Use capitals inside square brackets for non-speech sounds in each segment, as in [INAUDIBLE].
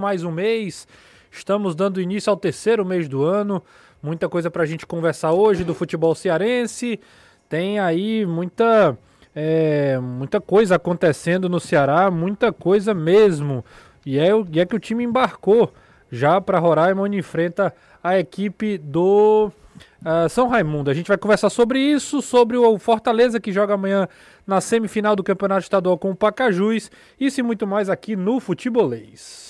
mais um mês. Estamos dando início ao terceiro mês do ano. Muita coisa para a gente conversar hoje do futebol cearense. Tem aí muita, é, muita coisa acontecendo no Ceará, muita coisa mesmo. E é, e é que o time embarcou já para Roraima, onde enfrenta a equipe do uh, São Raimundo. A gente vai conversar sobre isso, sobre o Fortaleza que joga amanhã na semifinal do Campeonato Estadual com o Pacajus. Isso e muito mais aqui no Futebolês.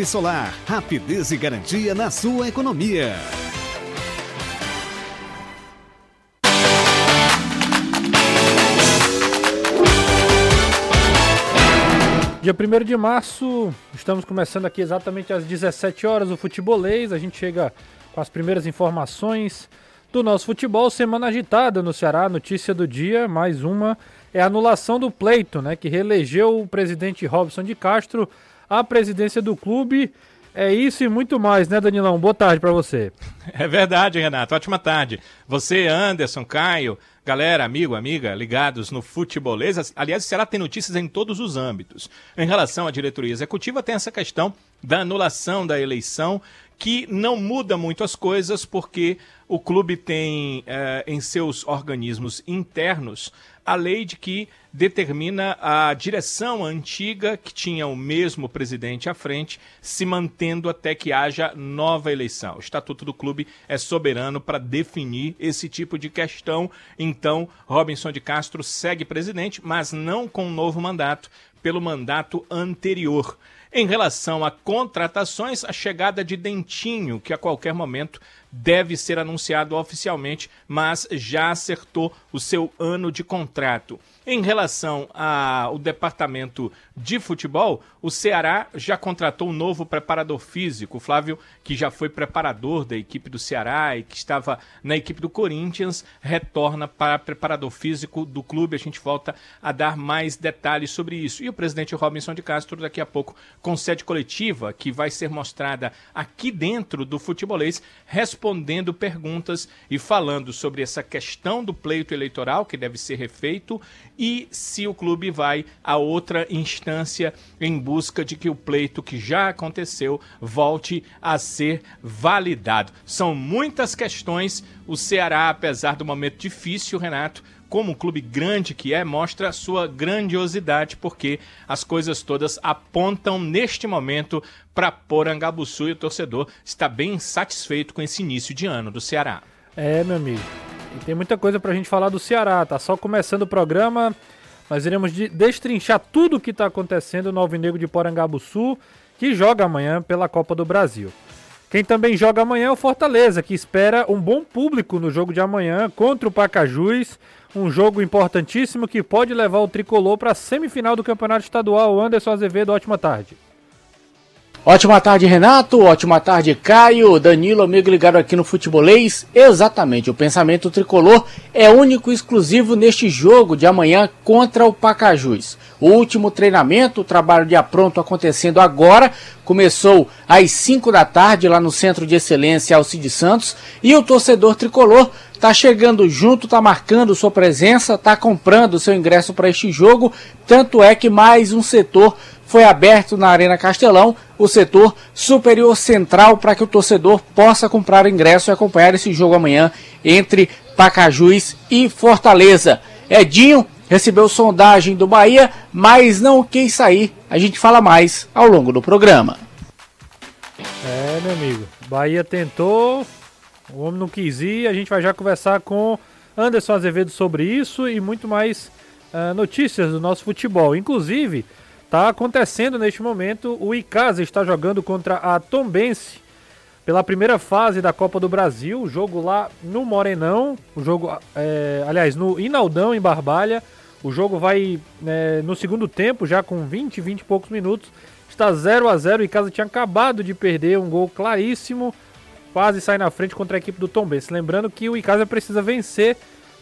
solar. Rapidez e garantia na sua economia. Dia 1 de março, estamos começando aqui exatamente às 17 horas o futebolês. A gente chega com as primeiras informações do nosso futebol. Semana agitada no Ceará, notícia do dia, mais uma, é a anulação do pleito, né, que reelegeu o presidente Robson de Castro a presidência do clube. É isso e muito mais, né, Danilão? Boa tarde para você. [LAUGHS] É verdade, Renato. Ótima tarde. Você, Anderson, Caio, galera, amigo, amiga, ligados no futebolês. Aliás, será tem notícias em todos os âmbitos. Em relação à diretoria executiva, tem essa questão da anulação da eleição, que não muda muito as coisas, porque o clube tem eh, em seus organismos internos a lei de que determina a direção antiga, que tinha o mesmo presidente à frente, se mantendo até que haja nova eleição. O Estatuto do Clube é soberano para definir esse tipo de questão. Então, Robinson de Castro segue presidente, mas não com um novo mandato, pelo mandato anterior. Em relação a contratações, a chegada de Dentinho, que a qualquer momento deve ser anunciado oficialmente, mas já acertou o seu ano de contrato. Em relação ao departamento de futebol, o Ceará já contratou um novo preparador físico, Flávio, que já foi preparador da equipe do Ceará e que estava na equipe do Corinthians, retorna para preparador físico do clube. A gente volta a dar mais detalhes sobre isso. E o presidente Robinson de Castro, daqui a pouco, com sede coletiva, que vai ser mostrada aqui dentro do futebolês, respondendo perguntas e falando sobre essa questão do pleito eleitoral que deve ser refeito e se o clube vai a outra instância em busca de que o pleito que já aconteceu volte a ser validado. São muitas questões. O Ceará, apesar do momento difícil, Renato, como um clube grande que é, mostra a sua grandiosidade, porque as coisas todas apontam neste momento para Porangabuçu e o torcedor está bem satisfeito com esse início de ano do Ceará. É, meu amigo. E tem muita coisa pra gente falar do Ceará, tá só começando o programa. Nós iremos de destrinchar tudo o que está acontecendo no Alvinegro de Porangabuçu, que joga amanhã pela Copa do Brasil. Quem também joga amanhã é o Fortaleza, que espera um bom público no jogo de amanhã contra o Pacajus. Um jogo importantíssimo que pode levar o tricolor para a semifinal do Campeonato Estadual. Anderson Azevedo, ótima tarde. Ótima tarde, Renato. Ótima tarde, Caio. Danilo, amigo ligado aqui no Futebolês. Exatamente, o pensamento tricolor é único e exclusivo neste jogo de amanhã contra o Pacajus. O último treinamento, o trabalho de apronto acontecendo agora, começou às 5 da tarde lá no Centro de Excelência Alcides Santos e o torcedor tricolor tá chegando junto, tá marcando sua presença, tá comprando seu ingresso para este jogo. Tanto é que mais um setor foi aberto na Arena Castelão o setor superior central para que o torcedor possa comprar ingresso e acompanhar esse jogo amanhã entre Pacajus e Fortaleza. Edinho recebeu sondagem do Bahia, mas não quis sair. A gente fala mais ao longo do programa. É, meu amigo. Bahia tentou, o homem não quis ir. A gente vai já conversar com Anderson Azevedo sobre isso e muito mais uh, notícias do nosso futebol. Inclusive, Tá acontecendo neste momento, o Icasa está jogando contra a Tombense pela primeira fase da Copa do Brasil, o jogo lá no Morenão, o jogo, é, aliás, no Inaldão, em Barbalha. O jogo vai é, no segundo tempo, já com 20, 20 e poucos minutos. Está 0 a 0 e Icasa tinha acabado de perder um gol claríssimo, quase sai na frente contra a equipe do Tom Benz. Lembrando que o Icasa precisa vencer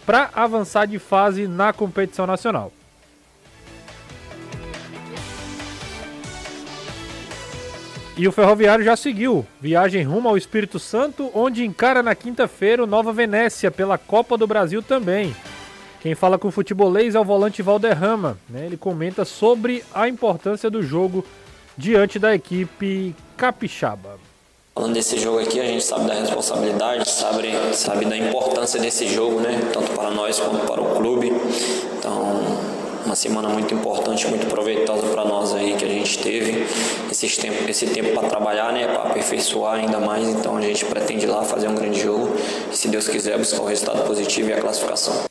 para avançar de fase na competição nacional. E o Ferroviário já seguiu. Viagem rumo ao Espírito Santo, onde encara na quinta-feira o Nova Venécia pela Copa do Brasil também. Quem fala com o futebolês é o volante Valderrama. Né? Ele comenta sobre a importância do jogo diante da equipe capixaba. Falando desse jogo aqui, a gente sabe da responsabilidade, sabe, sabe da importância desse jogo, né? Tanto para nós quanto para o clube. Então, uma semana muito importante, muito proveitosa para nós aí que a gente teve esse tempo, esse tempo para trabalhar, né, para aperfeiçoar ainda mais. Então a gente pretende lá fazer um grande jogo e, se Deus quiser, buscar o resultado positivo e a classificação.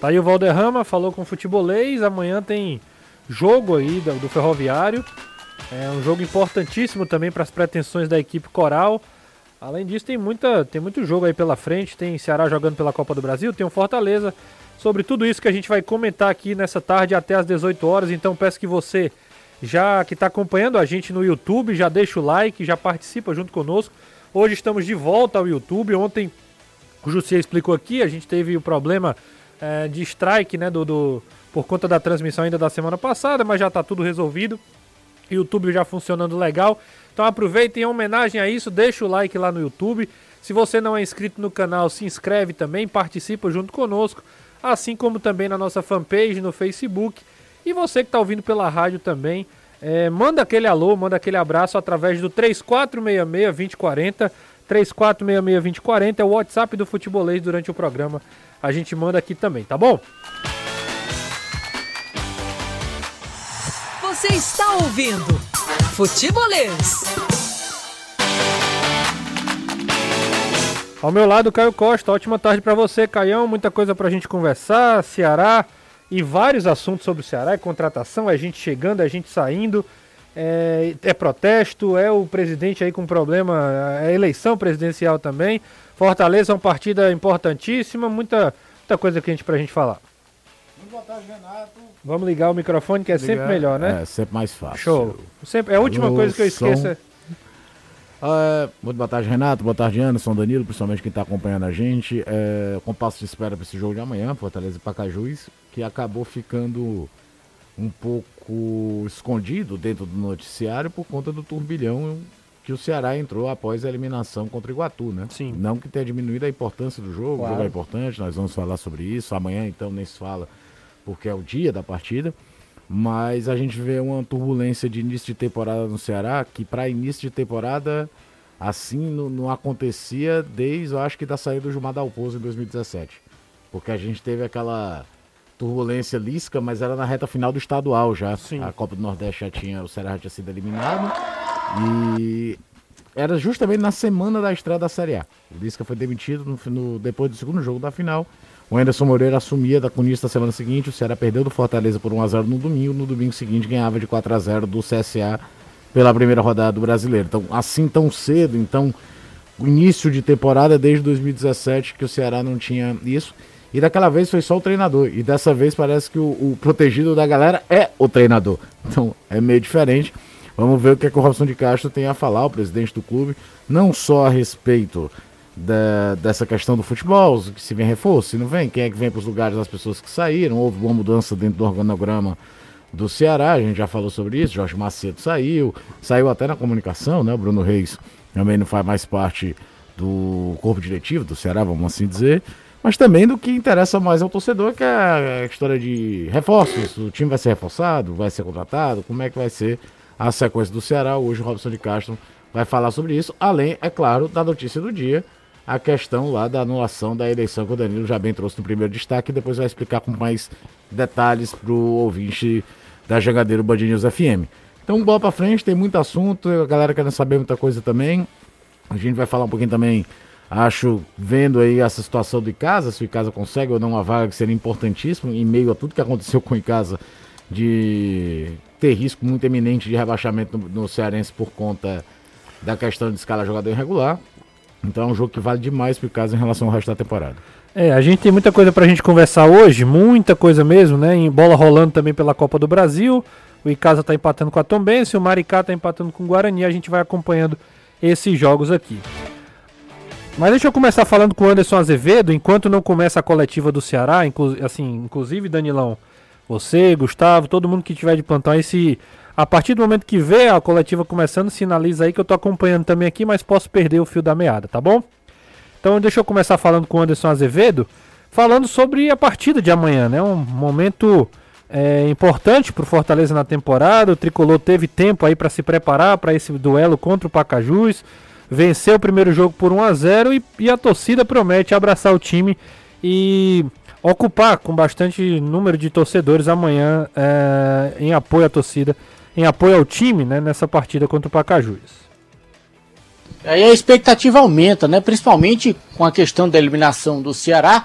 Tá aí o Valderrama, falou com o futebolês. Amanhã tem jogo aí do, do Ferroviário. É um jogo importantíssimo também para as pretensões da equipe coral. Além disso, tem, muita, tem muito jogo aí pela frente. Tem Ceará jogando pela Copa do Brasil, tem o Fortaleza. Sobre tudo isso que a gente vai comentar aqui nessa tarde até às 18 horas. Então peço que você, já que está acompanhando a gente no YouTube, já deixa o like, já participa junto conosco. Hoje estamos de volta ao YouTube. Ontem o Jussier explicou aqui, a gente teve o problema é, de strike, né, do, do, por conta da transmissão ainda da semana passada, mas já está tudo resolvido. YouTube já funcionando legal. Então aproveitem em homenagem a isso, deixa o like lá no YouTube. Se você não é inscrito no canal, se inscreve também, participa junto conosco, assim como também na nossa fanpage no Facebook. E você que está ouvindo pela rádio também, é, manda aquele alô, manda aquele abraço através do 3466-2040. 3466-2040 é o WhatsApp do Futebolês durante o programa. A gente manda aqui também, tá bom? Você está ouvindo Futebolês. Ao meu lado, Caio Costa. Ótima tarde para você, Caião. Muita coisa para a gente conversar. Ceará e vários assuntos sobre o Ceará. É contratação, é gente chegando, é gente saindo. É, é protesto, é o presidente aí com problema, é eleição presidencial também. Fortaleza é uma partida importantíssima. Muita, muita coisa para a gente falar. Muito boa tarde, Renato. Vamos ligar o microfone, que é Ligar. sempre melhor, né? É, sempre mais fácil. Show. Sempre, é a última Alô, coisa que eu esqueço. É... Uh, muito boa tarde, Renato. Boa tarde, Anderson, Danilo, principalmente quem está acompanhando a gente. É, compasso de espera para esse jogo de amanhã, Fortaleza e Pacajus, que acabou ficando um pouco escondido dentro do noticiário por conta do turbilhão que o Ceará entrou após a eliminação contra o Iguatu, né? Sim. Não que tenha diminuído a importância do jogo, claro. o jogo é importante, nós vamos falar sobre isso. Amanhã, então, nem se fala porque é o dia da partida. Mas a gente vê uma turbulência de início de temporada no Ceará, que para início de temporada assim não, não, acontecia desde, eu acho que da saída do Gilmar Dalpozo em 2017. Porque a gente teve aquela turbulência lisca, mas era na reta final do estadual já. Sim. A Copa do Nordeste já tinha, o Ceará já tinha sido eliminado. E era justamente na semana da estreia da Série A. O Lisca foi demitido no, no, depois do segundo jogo da final. O Anderson Moreira assumia da cunista na semana seguinte, o Ceará perdeu do Fortaleza por 1x0 no domingo, no domingo seguinte ganhava de 4x0 do CSA pela primeira rodada do Brasileiro. Então, assim tão cedo, então, início de temporada desde 2017 que o Ceará não tinha isso. E daquela vez foi só o treinador. E dessa vez parece que o, o protegido da galera é o treinador. Então, é meio diferente. Vamos ver o que, é que o Robson de Castro tem a falar, o presidente do clube, não só a respeito da, dessa questão do futebol, se vem reforço, se não vem, quem é que vem para os lugares das pessoas que saíram, houve uma mudança dentro do organograma do Ceará, a gente já falou sobre isso, Jorge Macedo saiu, saiu até na comunicação, né? O Bruno Reis também não faz mais parte do corpo diretivo do Ceará, vamos assim dizer, mas também do que interessa mais ao torcedor, que é a história de reforços, o time vai ser reforçado, vai ser contratado, como é que vai ser a sequência do Ceará, hoje o Robson de Castro vai falar sobre isso, além, é claro, da notícia do dia, a questão lá da anulação da eleição que o Danilo já bem trouxe no primeiro destaque e depois vai explicar com mais detalhes para o ouvinte da Jangadeiro Band News FM. Então, bola para frente, tem muito assunto, a galera querendo saber muita coisa também. A gente vai falar um pouquinho também, acho, vendo aí essa situação do Icasa, se o Icasa consegue ou não uma vaga que seria importantíssimo, em meio a tudo que aconteceu com o Icasa, de ter risco muito eminente de rebaixamento no, no Cearense por conta da questão de escala jogador irregular. Então é um jogo que vale demais pro caso em relação ao resto da temporada. É, a gente tem muita coisa pra gente conversar hoje, muita coisa mesmo, né? Em bola rolando também pela Copa do Brasil. O Icasa tá empatando com a Tombense, o Maricá tá empatando com o Guarani. A gente vai acompanhando esses jogos aqui. Mas deixa eu começar falando com o Anderson Azevedo, enquanto não começa a coletiva do Ceará, inclu assim, inclusive Danilão, você, Gustavo, todo mundo que tiver de plantão, esse a partir do momento que vê a coletiva começando, sinaliza aí que eu tô acompanhando também aqui, mas posso perder o fio da meada, tá bom? Então deixa eu começar falando com o Anderson Azevedo, falando sobre a partida de amanhã, né? Um momento é, importante para o Fortaleza na temporada. O Tricolor teve tempo aí para se preparar para esse duelo contra o Pacajus. Venceu o primeiro jogo por 1 a 0 e, e a torcida promete abraçar o time e ocupar com bastante número de torcedores amanhã é, em apoio à torcida, em apoio ao time né, nessa partida contra o Pacajus. Aí a expectativa aumenta, né? Principalmente com a questão da eliminação do Ceará.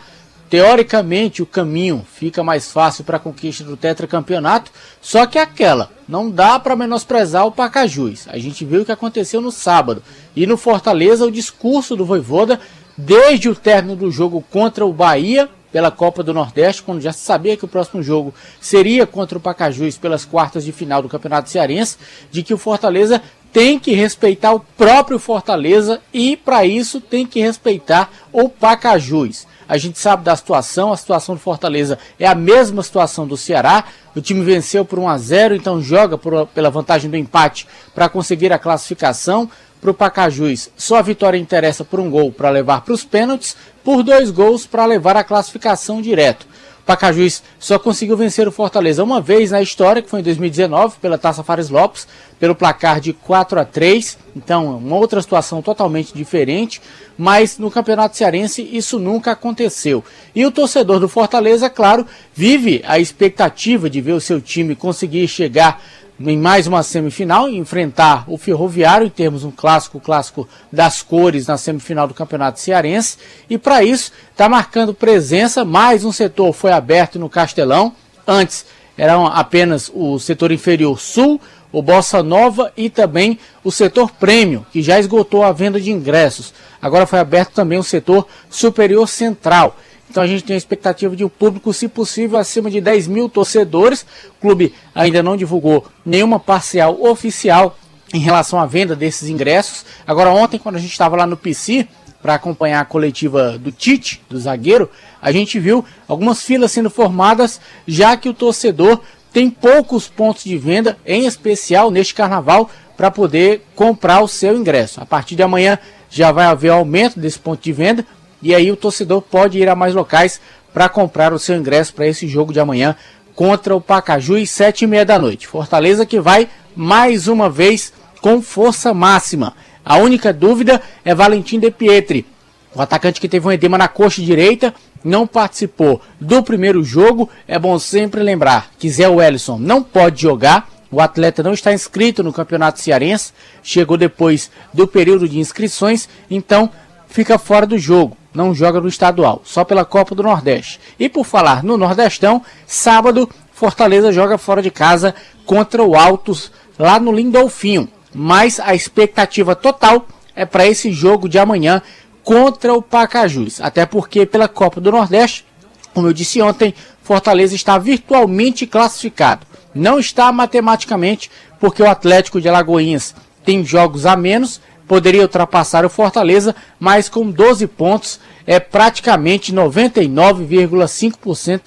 Teoricamente o caminho fica mais fácil para a conquista do tetracampeonato, só que aquela, não dá para menosprezar o Pacajus. A gente viu o que aconteceu no sábado. E no Fortaleza, o discurso do Voivoda, desde o término do jogo contra o Bahia, pela Copa do Nordeste, quando já se sabia que o próximo jogo seria contra o Pacajus pelas quartas de final do Campeonato Cearense, de que o Fortaleza tem que respeitar o próprio Fortaleza e, para isso, tem que respeitar o Pacajus. A gente sabe da situação, a situação do Fortaleza é a mesma situação do Ceará. O time venceu por 1 a 0, então joga por, pela vantagem do empate para conseguir a classificação. Para o Pacajus, só a vitória interessa por um gol para levar para os pênaltis, por dois gols para levar a classificação direto. Pacajus só conseguiu vencer o Fortaleza uma vez na história, que foi em 2019, pela Taça Fares Lopes, pelo placar de 4 a 3. Então, uma outra situação totalmente diferente, mas no Campeonato Cearense isso nunca aconteceu. E o torcedor do Fortaleza, claro, vive a expectativa de ver o seu time conseguir chegar em mais uma semifinal enfrentar o Ferroviário em termos um clássico, clássico das cores na semifinal do Campeonato Cearense. E para isso está marcando presença. Mais um setor foi aberto no Castelão. Antes era apenas o setor inferior sul, o Bossa Nova e também o setor prêmio, que já esgotou a venda de ingressos. Agora foi aberto também o setor superior central. Então a gente tem a expectativa de um público, se possível, acima de 10 mil torcedores. O clube ainda não divulgou nenhuma parcial oficial em relação à venda desses ingressos. Agora, ontem, quando a gente estava lá no PC para acompanhar a coletiva do Tite, do zagueiro, a gente viu algumas filas sendo formadas, já que o torcedor tem poucos pontos de venda, em especial neste carnaval, para poder comprar o seu ingresso. A partir de amanhã já vai haver aumento desse ponto de venda, e aí o torcedor pode ir a mais locais para comprar o seu ingresso para esse jogo de amanhã contra o Pacajus, sete e meia da noite. Fortaleza que vai mais uma vez com força máxima. A única dúvida é Valentim De Pietri, o atacante que teve um edema na coxa direita, não participou do primeiro jogo. É bom sempre lembrar que Zé Wellison não pode jogar. O atleta não está inscrito no Campeonato Cearense, chegou depois do período de inscrições, então fica fora do jogo não joga no estadual, só pela Copa do Nordeste. E por falar no Nordestão, sábado Fortaleza joga fora de casa contra o Altos lá no Lindolfinho. Mas a expectativa total é para esse jogo de amanhã contra o Pacajus. Até porque pela Copa do Nordeste, como eu disse ontem, Fortaleza está virtualmente classificado. Não está matematicamente, porque o Atlético de Alagoinhas tem jogos a menos poderia ultrapassar o Fortaleza, mas com 12 pontos é praticamente 99,5%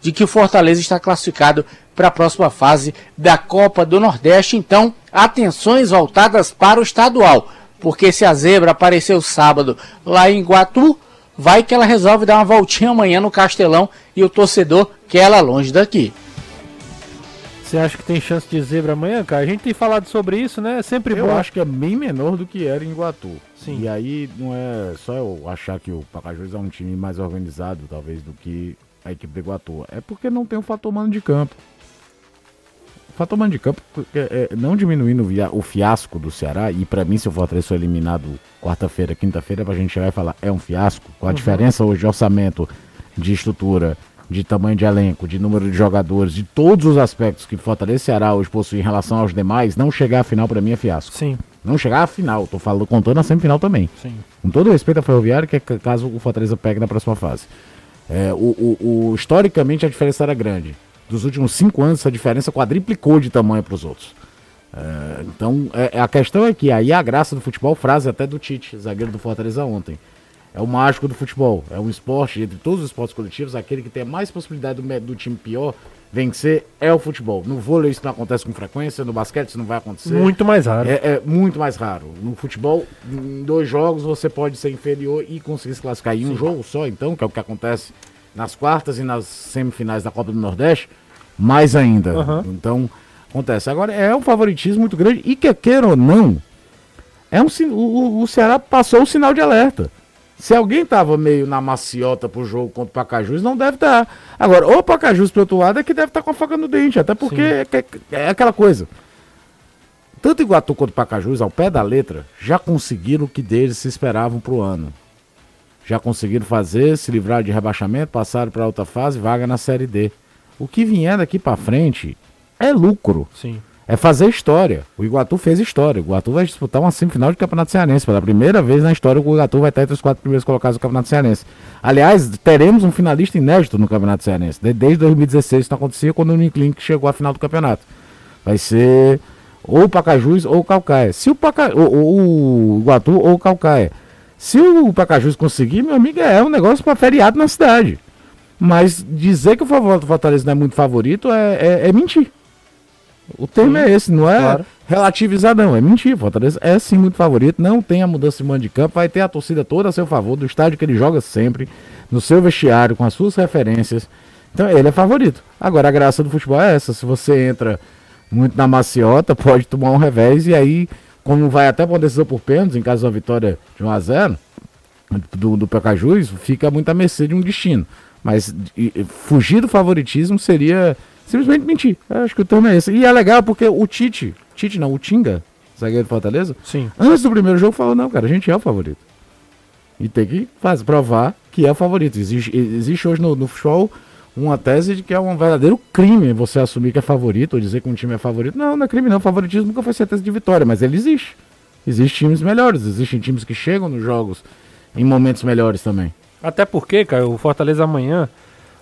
de que o Fortaleza está classificado para a próxima fase da Copa do Nordeste. Então, atenções voltadas para o estadual, porque se a zebra apareceu sábado lá em Guatu, vai que ela resolve dar uma voltinha amanhã no Castelão e o torcedor quer ela longe daqui. Você acha que tem chance de zebra amanhã, cara? A gente tem falado sobre isso, né? É sempre eu bom. Eu acho que é bem menor do que era em Iguatu. Sim. E aí não é só eu achar que o Pacajus é um time mais organizado, talvez, do que a equipe do Iguatu. É porque não tem o fator mano de campo. O fator mano de campo, é, é, não diminuindo o fiasco do Ceará, e para mim, se o Fortaleza for eliminado quarta-feira, quinta-feira, pra gente chegar e falar é um fiasco, com a uhum. diferença hoje de orçamento, de estrutura, de tamanho de elenco, de número de jogadores, de todos os aspectos que Fortaleza e Ceará hoje possuem em relação aos demais, não chegar à final para mim é fiasco. Sim. Não chegar à final, tô falando, contando a semifinal também. Sim. Com todo respeito à Ferroviária, que é caso o Fortaleza pegue na próxima fase. É, o, o, o, historicamente a diferença era grande. Dos últimos cinco anos, essa diferença quadriplicou de tamanho para os outros. É, então, é, a questão é que aí a graça do futebol, frase até do Tite, zagueiro do Fortaleza ontem. É o mágico do futebol. É um esporte, entre todos os esportes coletivos, aquele que tem mais possibilidade do, do time pior vencer é o futebol. No vôlei isso não acontece com frequência, no basquete isso não vai acontecer. Muito mais raro. É, é, muito mais raro. No futebol, em dois jogos você pode ser inferior e conseguir se classificar em um jogo só, então, que é o que acontece nas quartas e nas semifinais da Copa do Nordeste, mais ainda. Uhum. Então, acontece. Agora, é um favoritismo muito grande e que queira ou não, é um, o, o Ceará passou o sinal de alerta. Se alguém tava meio na maciota pro jogo contra o Pacajus, não deve estar. Tá. Agora, o Pacajus pro outro lado é que deve estar tá com a faca no dente, até porque é, é, é, aquela coisa. Tanto Iguatu quanto o Pacajus, ao pé da letra, já conseguiram o que deles se esperavam pro ano. Já conseguiram fazer, se livrar de rebaixamento, passaram para outra fase, vaga na Série D. O que vier daqui para frente é lucro. Sim é fazer história. O Iguatu fez história. O Iguatu vai disputar uma semifinal de Campeonato Cearense. Pela primeira vez na história, o Iguatu vai estar entre os quatro primeiros colocados do Campeonato Cearense. Aliás, teremos um finalista inédito no Campeonato Cearense. Desde 2016 isso não acontecia quando o Uniclinic chegou à final do campeonato. Vai ser ou o Pacajus ou o Calcaia. Se o, Paca... o, o, o Iguatu ou o Calcaia. Se o Pacajus conseguir, meu amigo, é um negócio para feriado na cidade. Mas dizer que o Fortaleza não é muito favorito é, é, é mentir. O termo sim, é esse, não é claro. relativizar, não. É mentir. Fortaleza é sim muito favorito. Não tem a mudança de mando de campo. Vai ter a torcida toda a seu favor, do estádio que ele joga sempre, no seu vestiário, com as suas referências. Então ele é favorito. Agora a graça do futebol é essa. Se você entra muito na maciota, [LAUGHS] pode tomar um revés e aí, como vai até para uma decisão por pênaltis, em caso da vitória de 1x0 do, do Pecajus, fica muito à mercê de um destino. Mas e, fugir do favoritismo seria simplesmente mentir. Acho que o termo é esse. E é legal porque o Tite, Tite não, o Tinga, zagueiro do Fortaleza, Sim. antes do primeiro jogo falou, não, cara, a gente é o favorito. E tem que fazer, provar que é o favorito. Existe, existe hoje no, no futebol uma tese de que é um verdadeiro crime você assumir que é favorito ou dizer que um time é favorito. Não, não é crime não. O favoritismo nunca foi certeza de vitória, mas ele existe. Existem times melhores, existem times que chegam nos jogos em momentos melhores também. Até porque, cara, o Fortaleza amanhã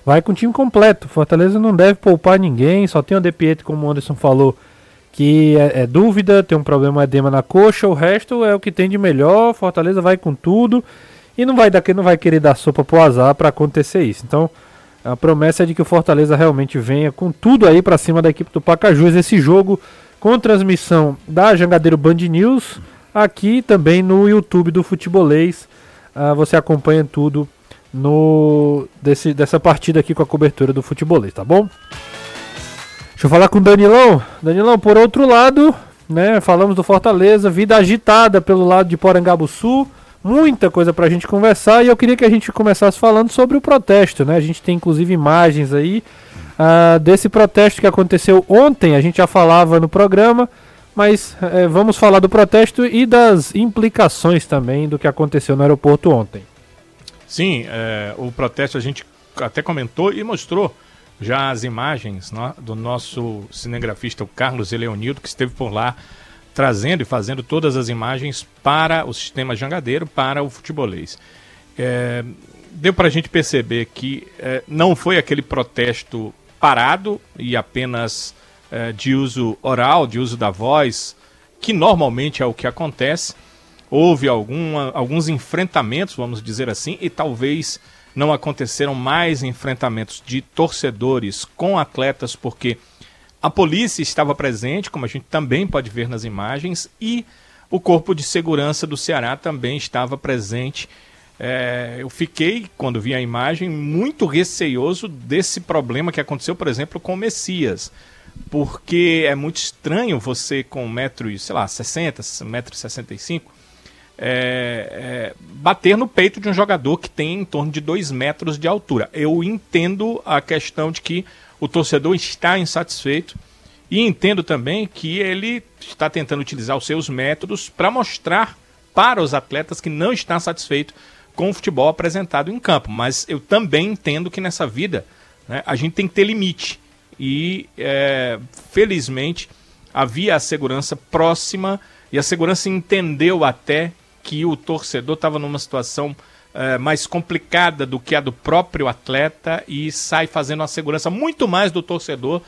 vai com o time completo. Fortaleza não deve poupar ninguém, só tem o De Pietro, como o Anderson falou, que é, é, dúvida, tem um problema edema na coxa, o resto é o que tem de melhor. Fortaleza vai com tudo e não vai daqui não vai querer dar sopa pro azar para acontecer isso. Então, a promessa é de que o Fortaleza realmente venha com tudo aí para cima da equipe do Pacajus esse jogo com transmissão da Jangadeiro Band News, aqui também no YouTube do Futebolês. Uh, você acompanha tudo no desse, dessa partida aqui com a cobertura do futebolês, tá bom? Deixa eu falar com o Danilão. Danilão, por outro lado, né, falamos do Fortaleza, vida agitada pelo lado de Porangabuçu, muita coisa pra gente conversar e eu queria que a gente começasse falando sobre o protesto, né? A gente tem inclusive imagens aí uh, desse protesto que aconteceu ontem, a gente já falava no programa, mas uh, vamos falar do protesto e das implicações também do que aconteceu no aeroporto ontem. Sim, é, o protesto a gente até comentou e mostrou já as imagens no, do nosso cinegrafista, o Carlos Eleonildo, que esteve por lá trazendo e fazendo todas as imagens para o sistema jangadeiro, para o futebolês. É, deu para a gente perceber que é, não foi aquele protesto parado e apenas é, de uso oral, de uso da voz, que normalmente é o que acontece houve alguma, alguns enfrentamentos, vamos dizer assim, e talvez não aconteceram mais enfrentamentos de torcedores com atletas, porque a polícia estava presente, como a gente também pode ver nas imagens, e o Corpo de Segurança do Ceará também estava presente. É, eu fiquei, quando vi a imagem, muito receioso desse problema que aconteceu, por exemplo, com o Messias. Porque é muito estranho você com 1,60m, sei lá, 60, 1,65m, é, é, bater no peito de um jogador que tem em torno de 2 metros de altura. Eu entendo a questão de que o torcedor está insatisfeito e entendo também que ele está tentando utilizar os seus métodos para mostrar para os atletas que não está satisfeito com o futebol apresentado em campo. Mas eu também entendo que nessa vida né, a gente tem que ter limite. E é, felizmente havia a segurança próxima e a segurança entendeu até que o torcedor estava numa situação é, mais complicada do que a do próprio atleta e sai fazendo uma segurança muito mais do torcedor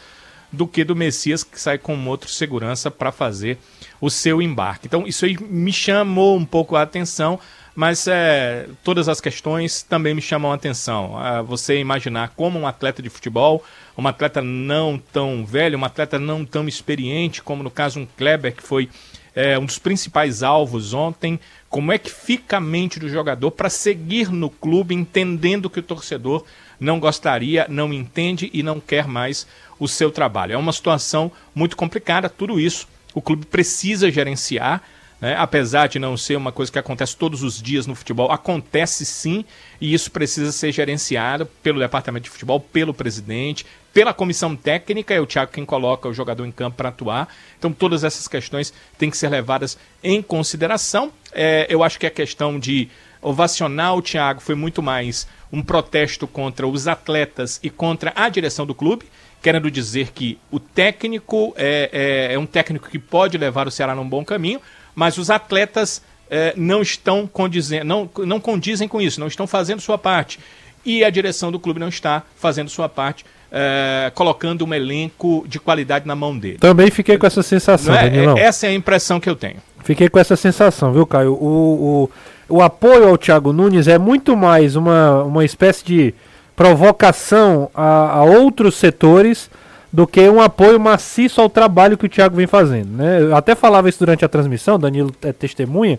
do que do Messias, que sai com outro segurança para fazer o seu embarque. Então, isso aí me chamou um pouco a atenção, mas é, todas as questões também me chamam a atenção. Você imaginar como um atleta de futebol, um atleta não tão velho, um atleta não tão experiente, como no caso um Kleber, que foi é, um dos principais alvos ontem, como é que fica a mente do jogador para seguir no clube, entendendo que o torcedor não gostaria, não entende e não quer mais o seu trabalho. É uma situação muito complicada, tudo isso o clube precisa gerenciar. Né? Apesar de não ser uma coisa que acontece todos os dias no futebol, acontece sim, e isso precisa ser gerenciado pelo departamento de futebol, pelo presidente, pela comissão técnica, é o Thiago quem coloca o jogador em campo para atuar. Então, todas essas questões têm que ser levadas em consideração. É, eu acho que a questão de ovacionar o Thiago foi muito mais um protesto contra os atletas e contra a direção do clube querendo dizer que o técnico é, é, é, um técnico que pode levar o Ceará num bom caminho, mas os atletas é, não estão condizem, não, não condizem com isso, não estão fazendo sua parte. E a direção do clube não está fazendo sua parte, é, colocando um elenco de qualidade na mão dele. Também fiquei com essa sensação, é? Danilão. Essa é a impressão que eu tenho. Fiquei com essa sensação, viu, Caio? O, o, o apoio ao Thiago Nunes é muito mais uma, uma espécie de provocação a, a, outros setores do que um apoio maciço ao trabalho que o Thiago vem fazendo. Né? Eu até falava isso durante a transmissão, Danilo é testemunha,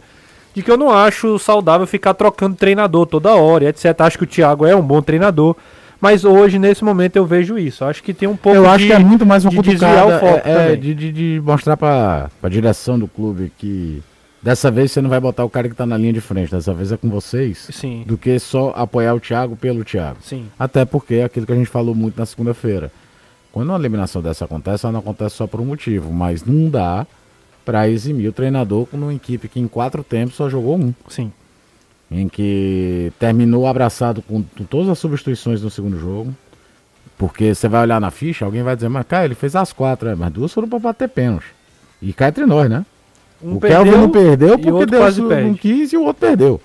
de que eu não acho saudável ficar trocando treinador toda hora, etc. Acho que o Thiago é um bom treinador. Mas hoje, nesse momento, eu vejo isso. Acho que tem um pouco Eu acho de, que é muito mais uma cutucada é, é, de, de, de, mostrar para a direção do clube que Dessa vez você não vai botar o cara que está na linha de frente, dessa vez é com vocês. Sim. Do que só apoiar o Thiago pelo Thiago. Sim. Até porque é aquilo que a gente falou muito na segunda-feira. Quando uma eliminação dessa acontece, ela não acontece só por um motivo, mas não dá para eximir o treinador com uma equipe que em quatro tempos só jogou um. Sim. Em que terminou abraçado com, com todas as substituições no segundo jogo. Porque você vai olhar na ficha, alguém vai dizer, mas cara, ele fez as quatro, é, mas duas foram para bater pênalti. E cai entre nós, né? Um o Kelvin não perdeu porque Deus não quis e o outro perdeu.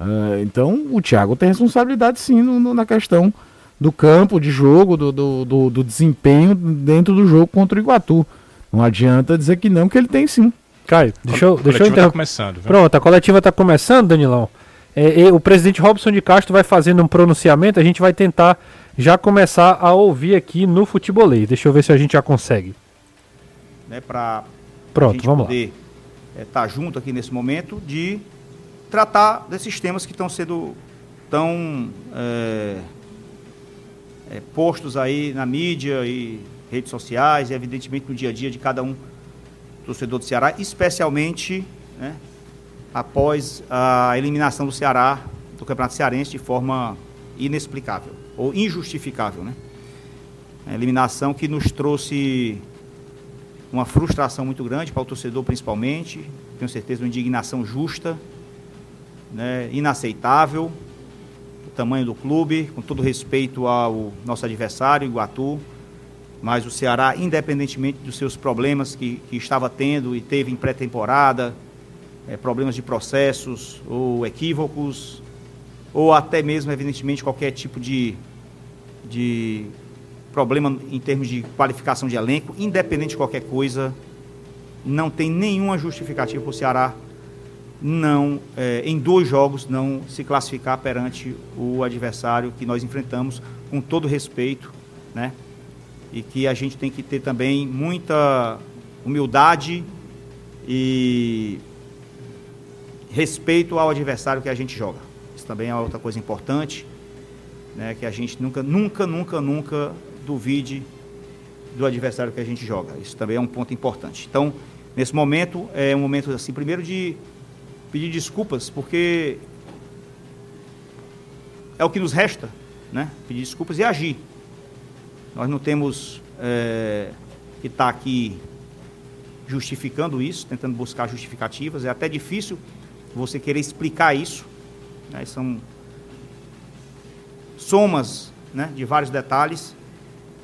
Uh, então o Thiago tem responsabilidade sim no, no, na questão do campo de jogo, do, do, do, do, desempenho dentro do jogo contra o Iguatu. Não adianta dizer que não, que ele tem sim. Caio, deixa eu, deixa eu tá interromper. Tá Pronto, a coletiva está começando, Danilão. É, é, o presidente Robson de Castro vai fazendo um pronunciamento, a gente vai tentar já começar a ouvir aqui no futebolês. Deixa eu ver se a gente já consegue. Né, para Pronto, vamos poder... lá estar é, tá junto aqui nesse momento de tratar desses temas que estão sendo tão é, é, postos aí na mídia e redes sociais e evidentemente no dia a dia de cada um torcedor do Ceará, especialmente né, após a eliminação do Ceará do Campeonato Cearense de forma inexplicável ou injustificável, né? A eliminação que nos trouxe uma frustração muito grande para o torcedor principalmente, tenho certeza uma indignação justa, né, inaceitável, o tamanho do clube, com todo respeito ao nosso adversário, Iguatu, mas o Ceará, independentemente dos seus problemas que, que estava tendo e teve em pré-temporada, é, problemas de processos ou equívocos, ou até mesmo, evidentemente, qualquer tipo de, de problema em termos de qualificação de elenco, independente de qualquer coisa, não tem nenhuma justificativa para o Ceará não, é, em dois jogos, não se classificar perante o adversário que nós enfrentamos, com todo respeito, né? E que a gente tem que ter também muita humildade e respeito ao adversário que a gente joga. Isso também é outra coisa importante, né? Que a gente nunca, nunca, nunca, nunca duvide do adversário que a gente joga. Isso também é um ponto importante. Então, nesse momento, é um momento, assim, primeiro de pedir desculpas, porque é o que nos resta, né? Pedir desculpas e agir. Nós não temos é, que estar tá aqui justificando isso, tentando buscar justificativas. É até difícil você querer explicar isso. Né? São somas né, de vários detalhes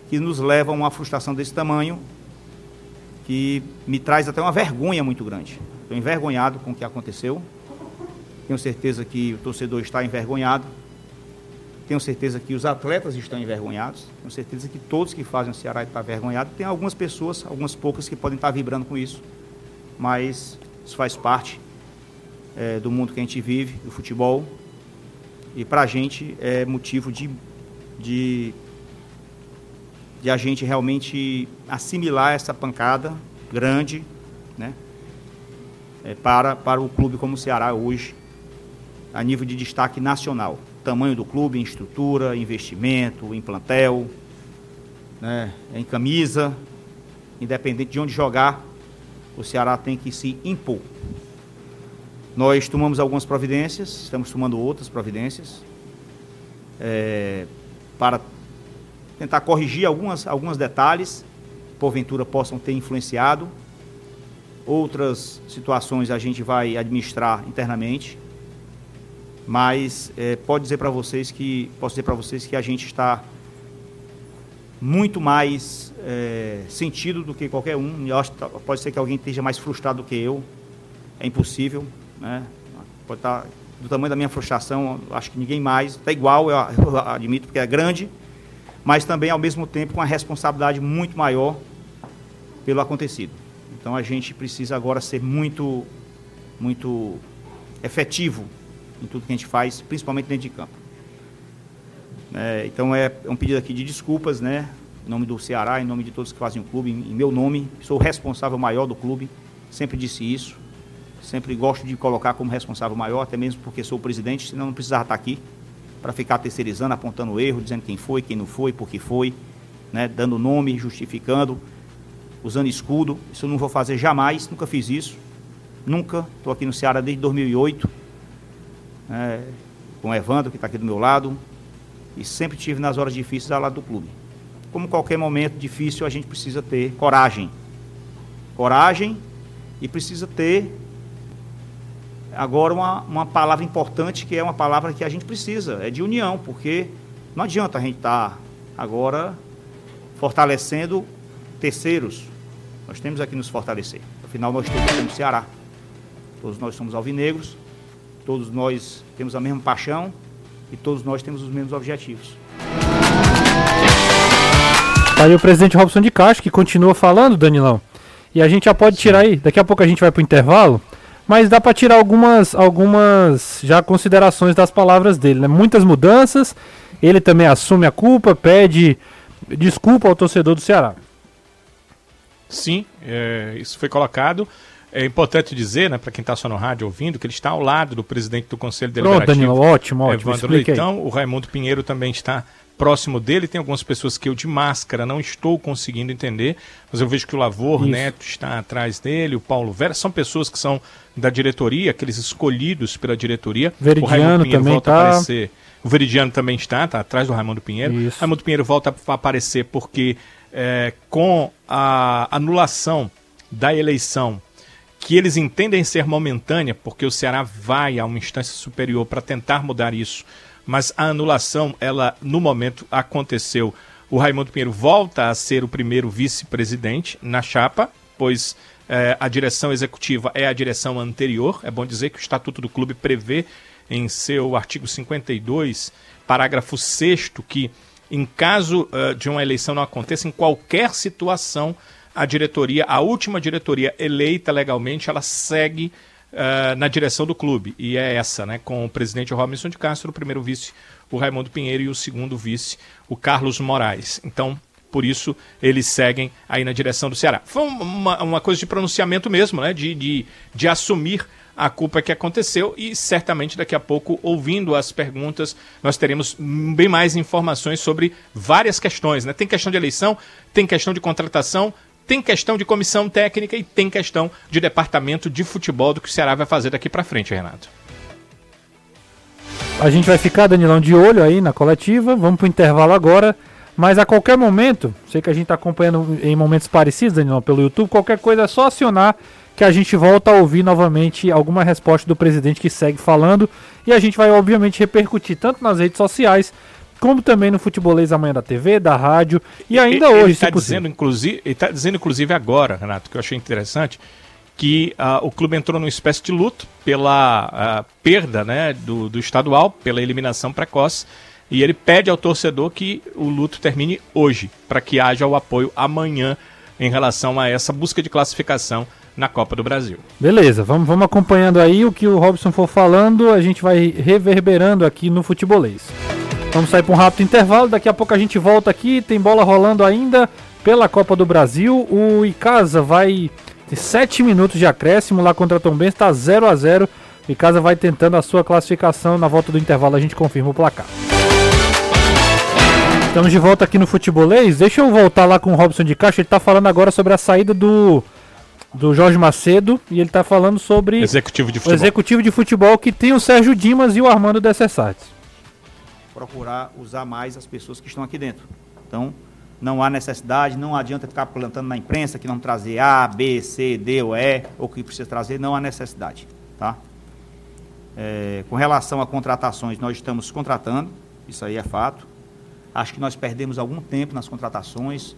que nos levam a uma frustração desse tamanho que me traz até uma vergonha muito grande. Estou envergonhado com o que aconteceu. Tenho certeza que o torcedor está envergonhado. Tenho certeza que os atletas estão envergonhados. Tenho certeza que todos que fazem o Ceará estão envergonhados. Tem algumas pessoas, algumas poucas, que podem estar vibrando com isso. Mas isso faz parte é, do mundo que a gente vive, do futebol. E para a gente é motivo de, de de a gente realmente assimilar essa pancada grande, né? É, para, para o clube como o Ceará hoje, a nível de destaque nacional. Tamanho do clube, em estrutura, investimento, em plantel, né? em camisa, independente de onde jogar, o Ceará tem que se impor. Nós tomamos algumas providências, estamos tomando outras providências é, para tentar corrigir algumas, alguns detalhes, porventura possam ter influenciado. Outras situações a gente vai administrar internamente. Mas é, pode dizer para vocês que posso dizer para vocês que a gente está muito mais é, sentido do que qualquer um. Eu acho que pode ser que alguém esteja mais frustrado do que eu. É impossível, né? Pode estar tá do tamanho da minha frustração. Acho que ninguém mais está igual. Eu, [LAUGHS] eu admito porque é grande mas também, ao mesmo tempo, com a responsabilidade muito maior pelo acontecido. Então, a gente precisa agora ser muito, muito efetivo em tudo que a gente faz, principalmente dentro de campo. É, então, é, é um pedido aqui de desculpas, né? Em nome do Ceará, em nome de todos que fazem o clube, em meu nome, sou o responsável maior do clube, sempre disse isso, sempre gosto de colocar como responsável maior, até mesmo porque sou o presidente, senão não precisava estar aqui para ficar terceirizando, apontando erro, dizendo quem foi, quem não foi, por que foi, né, dando nome, justificando, usando escudo. Isso eu não vou fazer jamais, nunca fiz isso. Nunca. Estou aqui no Ceará desde 2008, né, com o Evandro, que está aqui do meu lado, e sempre tive nas horas difíceis ao lado do clube. Como qualquer momento difícil, a gente precisa ter coragem. Coragem e precisa ter agora uma, uma palavra importante que é uma palavra que a gente precisa, é de união, porque não adianta a gente estar tá agora fortalecendo terceiros. Nós temos aqui nos fortalecer. Afinal, nós todos somos Ceará. Todos nós somos alvinegros, todos nós temos a mesma paixão e todos nós temos os mesmos objetivos. Tá aí o presidente Robson de Castro que continua falando, Danilão. E a gente já pode tirar aí, daqui a pouco a gente vai para o intervalo. Mas dá para tirar algumas, algumas já considerações das palavras dele, né? Muitas mudanças. Ele também assume a culpa, pede desculpa ao torcedor do Ceará. Sim, é, isso foi colocado. É importante dizer, né, para quem está só no rádio ouvindo, que ele está ao lado do presidente do Conselho Deliberativo. Pronto, Danilo, ótimo, ótimo. Evandro Leitão. O Raimundo Pinheiro também está próximo dele. Tem algumas pessoas que eu de máscara não estou conseguindo entender, mas eu vejo que o Lavor Isso. Neto está atrás dele, o Paulo Vera, são pessoas que são da diretoria, aqueles escolhidos pela diretoria. Veridiano também está. O Veridiano também está, está atrás do Raimundo Pinheiro. Isso. Raimundo Pinheiro volta a aparecer porque é, com a anulação da eleição que eles entendem ser momentânea, porque o Ceará vai a uma instância superior para tentar mudar isso mas a anulação, ela no momento aconteceu. O Raimundo Pinheiro volta a ser o primeiro vice-presidente na chapa, pois é, a direção executiva é a direção anterior. É bom dizer que o Estatuto do Clube prevê em seu artigo 52, parágrafo 6 que em caso uh, de uma eleição não aconteça, em qualquer situação, a diretoria, a última diretoria eleita legalmente, ela segue uh, na direção do clube. E é essa, né? Com o presidente Robinson de Castro, o primeiro vice, o Raimundo Pinheiro, e o segundo vice, o Carlos Moraes. Então, por isso eles seguem aí na direção do Ceará. Foi uma, uma coisa de pronunciamento mesmo, né? De, de, de assumir a culpa que aconteceu e certamente daqui a pouco, ouvindo as perguntas, nós teremos bem mais informações sobre várias questões. Né? Tem questão de eleição, tem questão de contratação, tem questão de comissão técnica e tem questão de departamento de futebol do que o Ceará vai fazer daqui para frente, Renato. A gente vai ficar, Danilão, de olho aí na coletiva. Vamos para o intervalo agora. Mas a qualquer momento, sei que a gente está acompanhando em momentos parecidos, Danilão, pelo YouTube, qualquer coisa é só acionar que a gente volta a ouvir novamente alguma resposta do presidente que segue falando. E a gente vai, obviamente, repercutir tanto nas redes sociais como também no Futebolês amanhã da TV, da rádio e ainda ele, hoje, ele tá dizendo, inclusive, Ele está dizendo, inclusive, agora, Renato, que eu achei interessante, que uh, o clube entrou numa espécie de luto pela uh, perda né, do, do estadual, pela eliminação precoce, e ele pede ao torcedor que o luto termine hoje, para que haja o apoio amanhã em relação a essa busca de classificação na Copa do Brasil. Beleza, vamos, vamos acompanhando aí o que o Robson for falando, a gente vai reverberando aqui no futebolês. Vamos sair para um rápido intervalo, daqui a pouco a gente volta aqui, tem bola rolando ainda pela Copa do Brasil. O Icasa vai ter 7 minutos de acréscimo lá contra Tom Benz, está 0 a 0 O Icasa vai tentando a sua classificação, na volta do intervalo a gente confirma o placar. Estamos de volta aqui no Futebolês. Deixa eu voltar lá com o Robson de Caixa. Ele está falando agora sobre a saída do, do Jorge Macedo e ele está falando sobre executivo de futebol. o executivo de futebol que tem o Sérgio Dimas e o Armando Dessessartes. Procurar usar mais as pessoas que estão aqui dentro. Então, não há necessidade, não adianta ficar plantando na imprensa que não trazer A, B, C, D ou E, ou que precisa trazer, não há necessidade. Tá? É, com relação a contratações, nós estamos contratando, isso aí é fato. Acho que nós perdemos algum tempo nas contratações,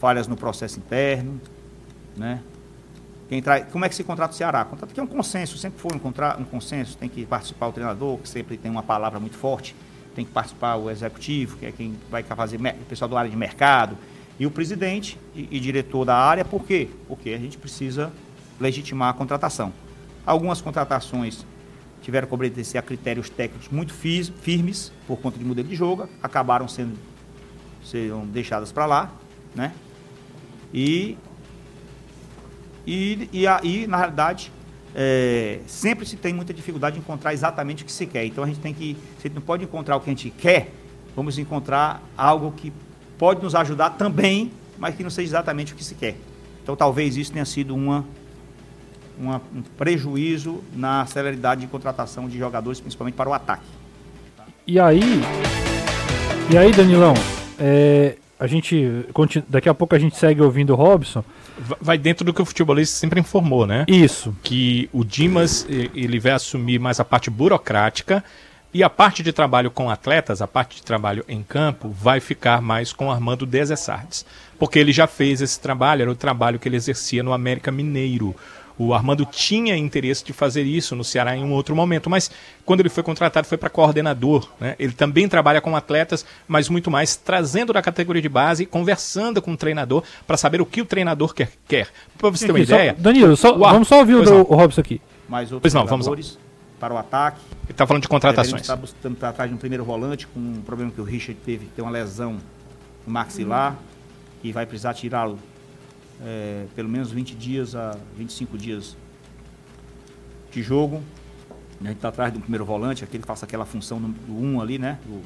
falhas no processo interno, né? Quem traz, como é que se contrata o Ceará? Contrato que é um consenso, sempre foi um, contra, um consenso, tem que participar o treinador, que sempre tem uma palavra muito forte, tem que participar o executivo, que é quem vai fazer, o pessoal da área de mercado, e o presidente e, e diretor da área, por quê? Porque a gente precisa legitimar a contratação. Algumas contratações tiveram que obedecer a critérios técnicos muito firmes por conta de modelo de jogo, acabaram sendo serão deixadas para lá, né? E e, e aí, na realidade, é, sempre se tem muita dificuldade de encontrar exatamente o que se quer. Então a gente tem que, se a gente não pode encontrar o que a gente quer, vamos encontrar algo que pode nos ajudar também, mas que não seja exatamente o que se quer. Então talvez isso tenha sido uma uma, um prejuízo na celeridade de contratação de jogadores, principalmente para o ataque. E aí, e aí, Danilão, é, a gente daqui a pouco a gente segue ouvindo o Robson. Vai dentro do que o futebolista sempre informou, né? Isso. Que o Dimas ele vai assumir mais a parte burocrática e a parte de trabalho com atletas, a parte de trabalho em campo, vai ficar mais com Armando Desessardes. Porque ele já fez esse trabalho, era o trabalho que ele exercia no América Mineiro. O Armando tinha interesse de fazer isso no Ceará em um outro momento, mas quando ele foi contratado foi para coordenador. Né? Ele também trabalha com atletas, mas muito mais trazendo da categoria de base conversando com o treinador para saber o que o treinador quer. quer. Para você ter uma ideia. Só, Danilo, só, vamos só ouvir o, Robson aqui. Mais outros pois não, vamos lá. para o ataque. Ele está falando de contratações. Está buscando para trás de um primeiro volante com um problema que o Richard teve, tem uma lesão no maxilar, hum. e vai precisar tirá-lo é, pelo menos 20 dias a 25 dias de jogo. A gente está atrás do primeiro volante, aquele que faça aquela função do 1 um ali, né? Do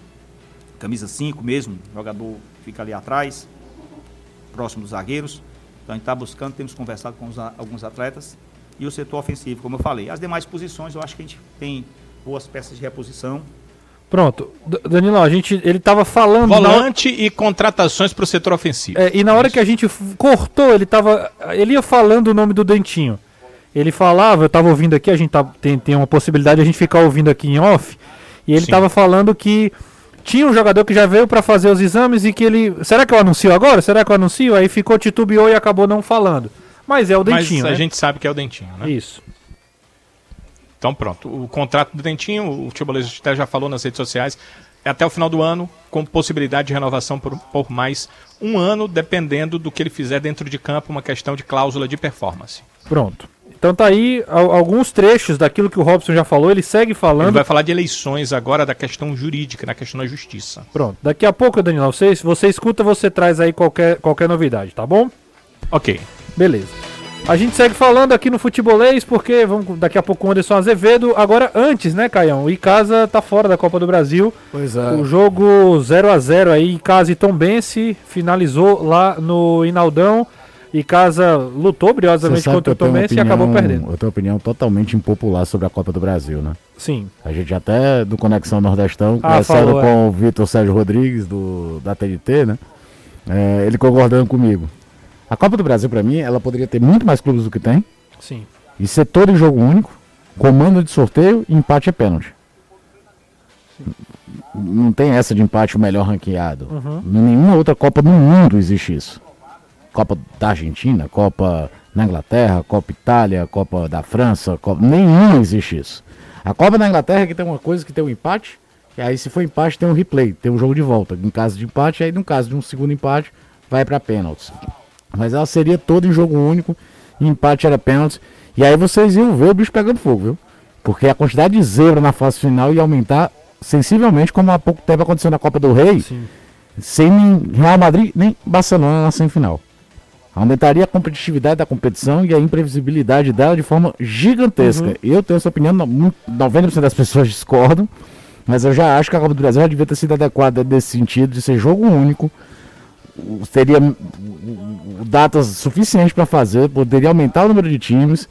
camisa 5 mesmo, o jogador fica ali atrás, próximo dos zagueiros. Então a gente está buscando, temos conversado com os, alguns atletas. E o setor ofensivo, como eu falei. As demais posições, eu acho que a gente tem boas peças de reposição. Pronto. Danilo, a gente, ele estava falando. Volante na... e contratações para o setor ofensivo. É, e na hora Isso. que a gente cortou, ele tava. Ele ia falando o nome do Dentinho. Ele falava, eu estava ouvindo aqui, a gente tá, tem, tem uma possibilidade de a gente ficar ouvindo aqui em off. E ele estava falando que tinha um jogador que já veio para fazer os exames e que ele. Será que eu anuncio agora? Será que eu anuncio? Aí ficou titubeou e acabou não falando. Mas é o Dentinho. Mas a né? gente sabe que é o Dentinho, né? Isso. Então pronto, o contrato do Dentinho, o até já falou nas redes sociais, é até o final do ano, com possibilidade de renovação por, por mais um ano, dependendo do que ele fizer dentro de campo, uma questão de cláusula de performance. Pronto. Então tá aí alguns trechos daquilo que o Robson já falou, ele segue falando. Ele vai falar de eleições agora, da questão jurídica, na questão da justiça. Pronto. Daqui a pouco, Danilo, você, você escuta, você traz aí qualquer, qualquer novidade, tá bom? Ok. Beleza. A gente segue falando aqui no Futebolês, porque vamos daqui a pouco o Anderson Azevedo. Agora, antes, né, Caião? O Icasa tá fora da Copa do Brasil. Pois é. O jogo 0 a 0 aí, Icasa e Tombense, finalizou lá no Inaldão. Icasa lutou brilhosamente contra o Tombense e acabou perdendo. Eu tenho uma opinião totalmente impopular sobre a Copa do Brasil, né? Sim. A gente até do Conexão Nordestão, ah, conversando falou, com é. o Vitor Sérgio Rodrigues, do, da TNT, né? É, ele concordando comigo. A Copa do Brasil, para mim, ela poderia ter muito mais clubes do que tem. Sim. E ser todo em jogo único, comando de sorteio e empate é pênalti. não tem essa de empate o melhor ranqueado. Uhum. Nenhuma outra Copa no mundo existe isso. Copa da Argentina, Copa na Inglaterra, Copa Itália, Copa da França, Copa... nenhuma existe isso. A Copa da Inglaterra é que tem uma coisa que tem um empate, e aí se for empate tem um replay, tem um jogo de volta. Em caso de empate, aí no caso de um segundo empate, vai para pênaltis. Mas ela seria toda em jogo único, empate era pênalti. E aí vocês iam ver o bicho pegando fogo, viu? Porque a quantidade de zebra na fase final ia aumentar sensivelmente, como há pouco tempo aconteceu na Copa do Rei, Sim. sem Real Madrid nem Barcelona na semifinal. Aumentaria a competitividade da competição e a imprevisibilidade dela de forma gigantesca. Uhum. Eu tenho essa opinião, 90% das pessoas discordam, mas eu já acho que a Copa do Brasil já devia ter sido adequada nesse sentido de ser jogo único. Teria datas suficientes para fazer, poderia aumentar o número de times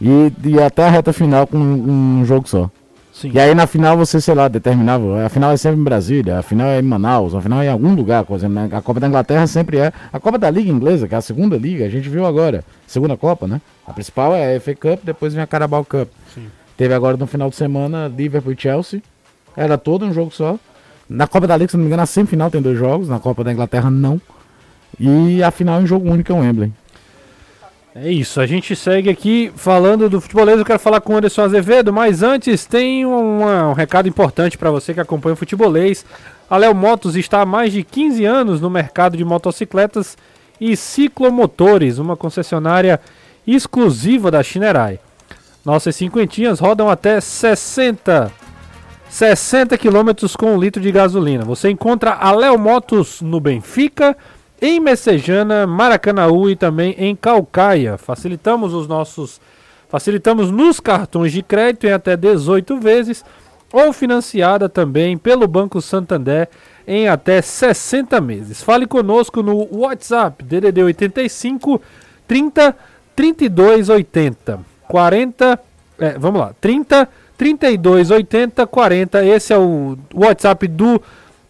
e, e até a reta final com um jogo só. Sim. E aí na final você, sei lá, determinava. A final é sempre em Brasília, a final é em Manaus, a final é em algum lugar. Por exemplo, a Copa da Inglaterra sempre é. A Copa da Liga Inglesa, que é a segunda liga, a gente viu agora. Segunda Copa, né? A principal é a FA Cup, depois vem a Carabao Cup. Sim. Teve agora no final de semana Liverpool e Chelsea. Era todo um jogo só. Na Copa da Liga, se não me engano, na semifinal tem dois jogos, na Copa da Inglaterra não. E a final é em jogo único é o Wembley. É isso, a gente segue aqui falando do futebolês. Eu quero falar com o Anderson Azevedo, mas antes tem uma, um recado importante para você que acompanha o futebolês. A Léo Motos está há mais de 15 anos no mercado de motocicletas e ciclomotores, uma concessionária exclusiva da Shinerai. Nossas cinquentinhas rodam até 60 60 km com um litro de gasolina. Você encontra a Léo Motos no Benfica, em Messejana, Maracanaú e também em Calcaia. Facilitamos os nossos facilitamos nos cartões de crédito em até 18 vezes ou financiada também pelo Banco Santander em até 60 meses. Fale conosco no WhatsApp DDD 85 30 32 80 40 é, vamos lá, 30 32 80 40. Esse é o WhatsApp do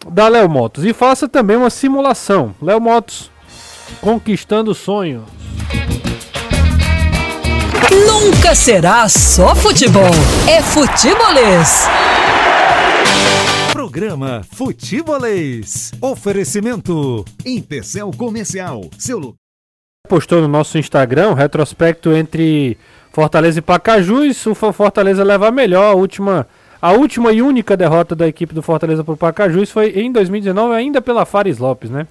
da Léo Motos. E faça também uma simulação. Léo Motos conquistando sonhos. Nunca será só futebol, é futebolês. Programa Futebolês. Oferecimento Intercel Comercial. Seu Postou no nosso Instagram um retrospecto entre Fortaleza e Pacajus. O Fortaleza leva a melhor a última a última e única derrota da equipe do Fortaleza para o Pacajus foi em 2019, ainda pela Fares Lopes, né?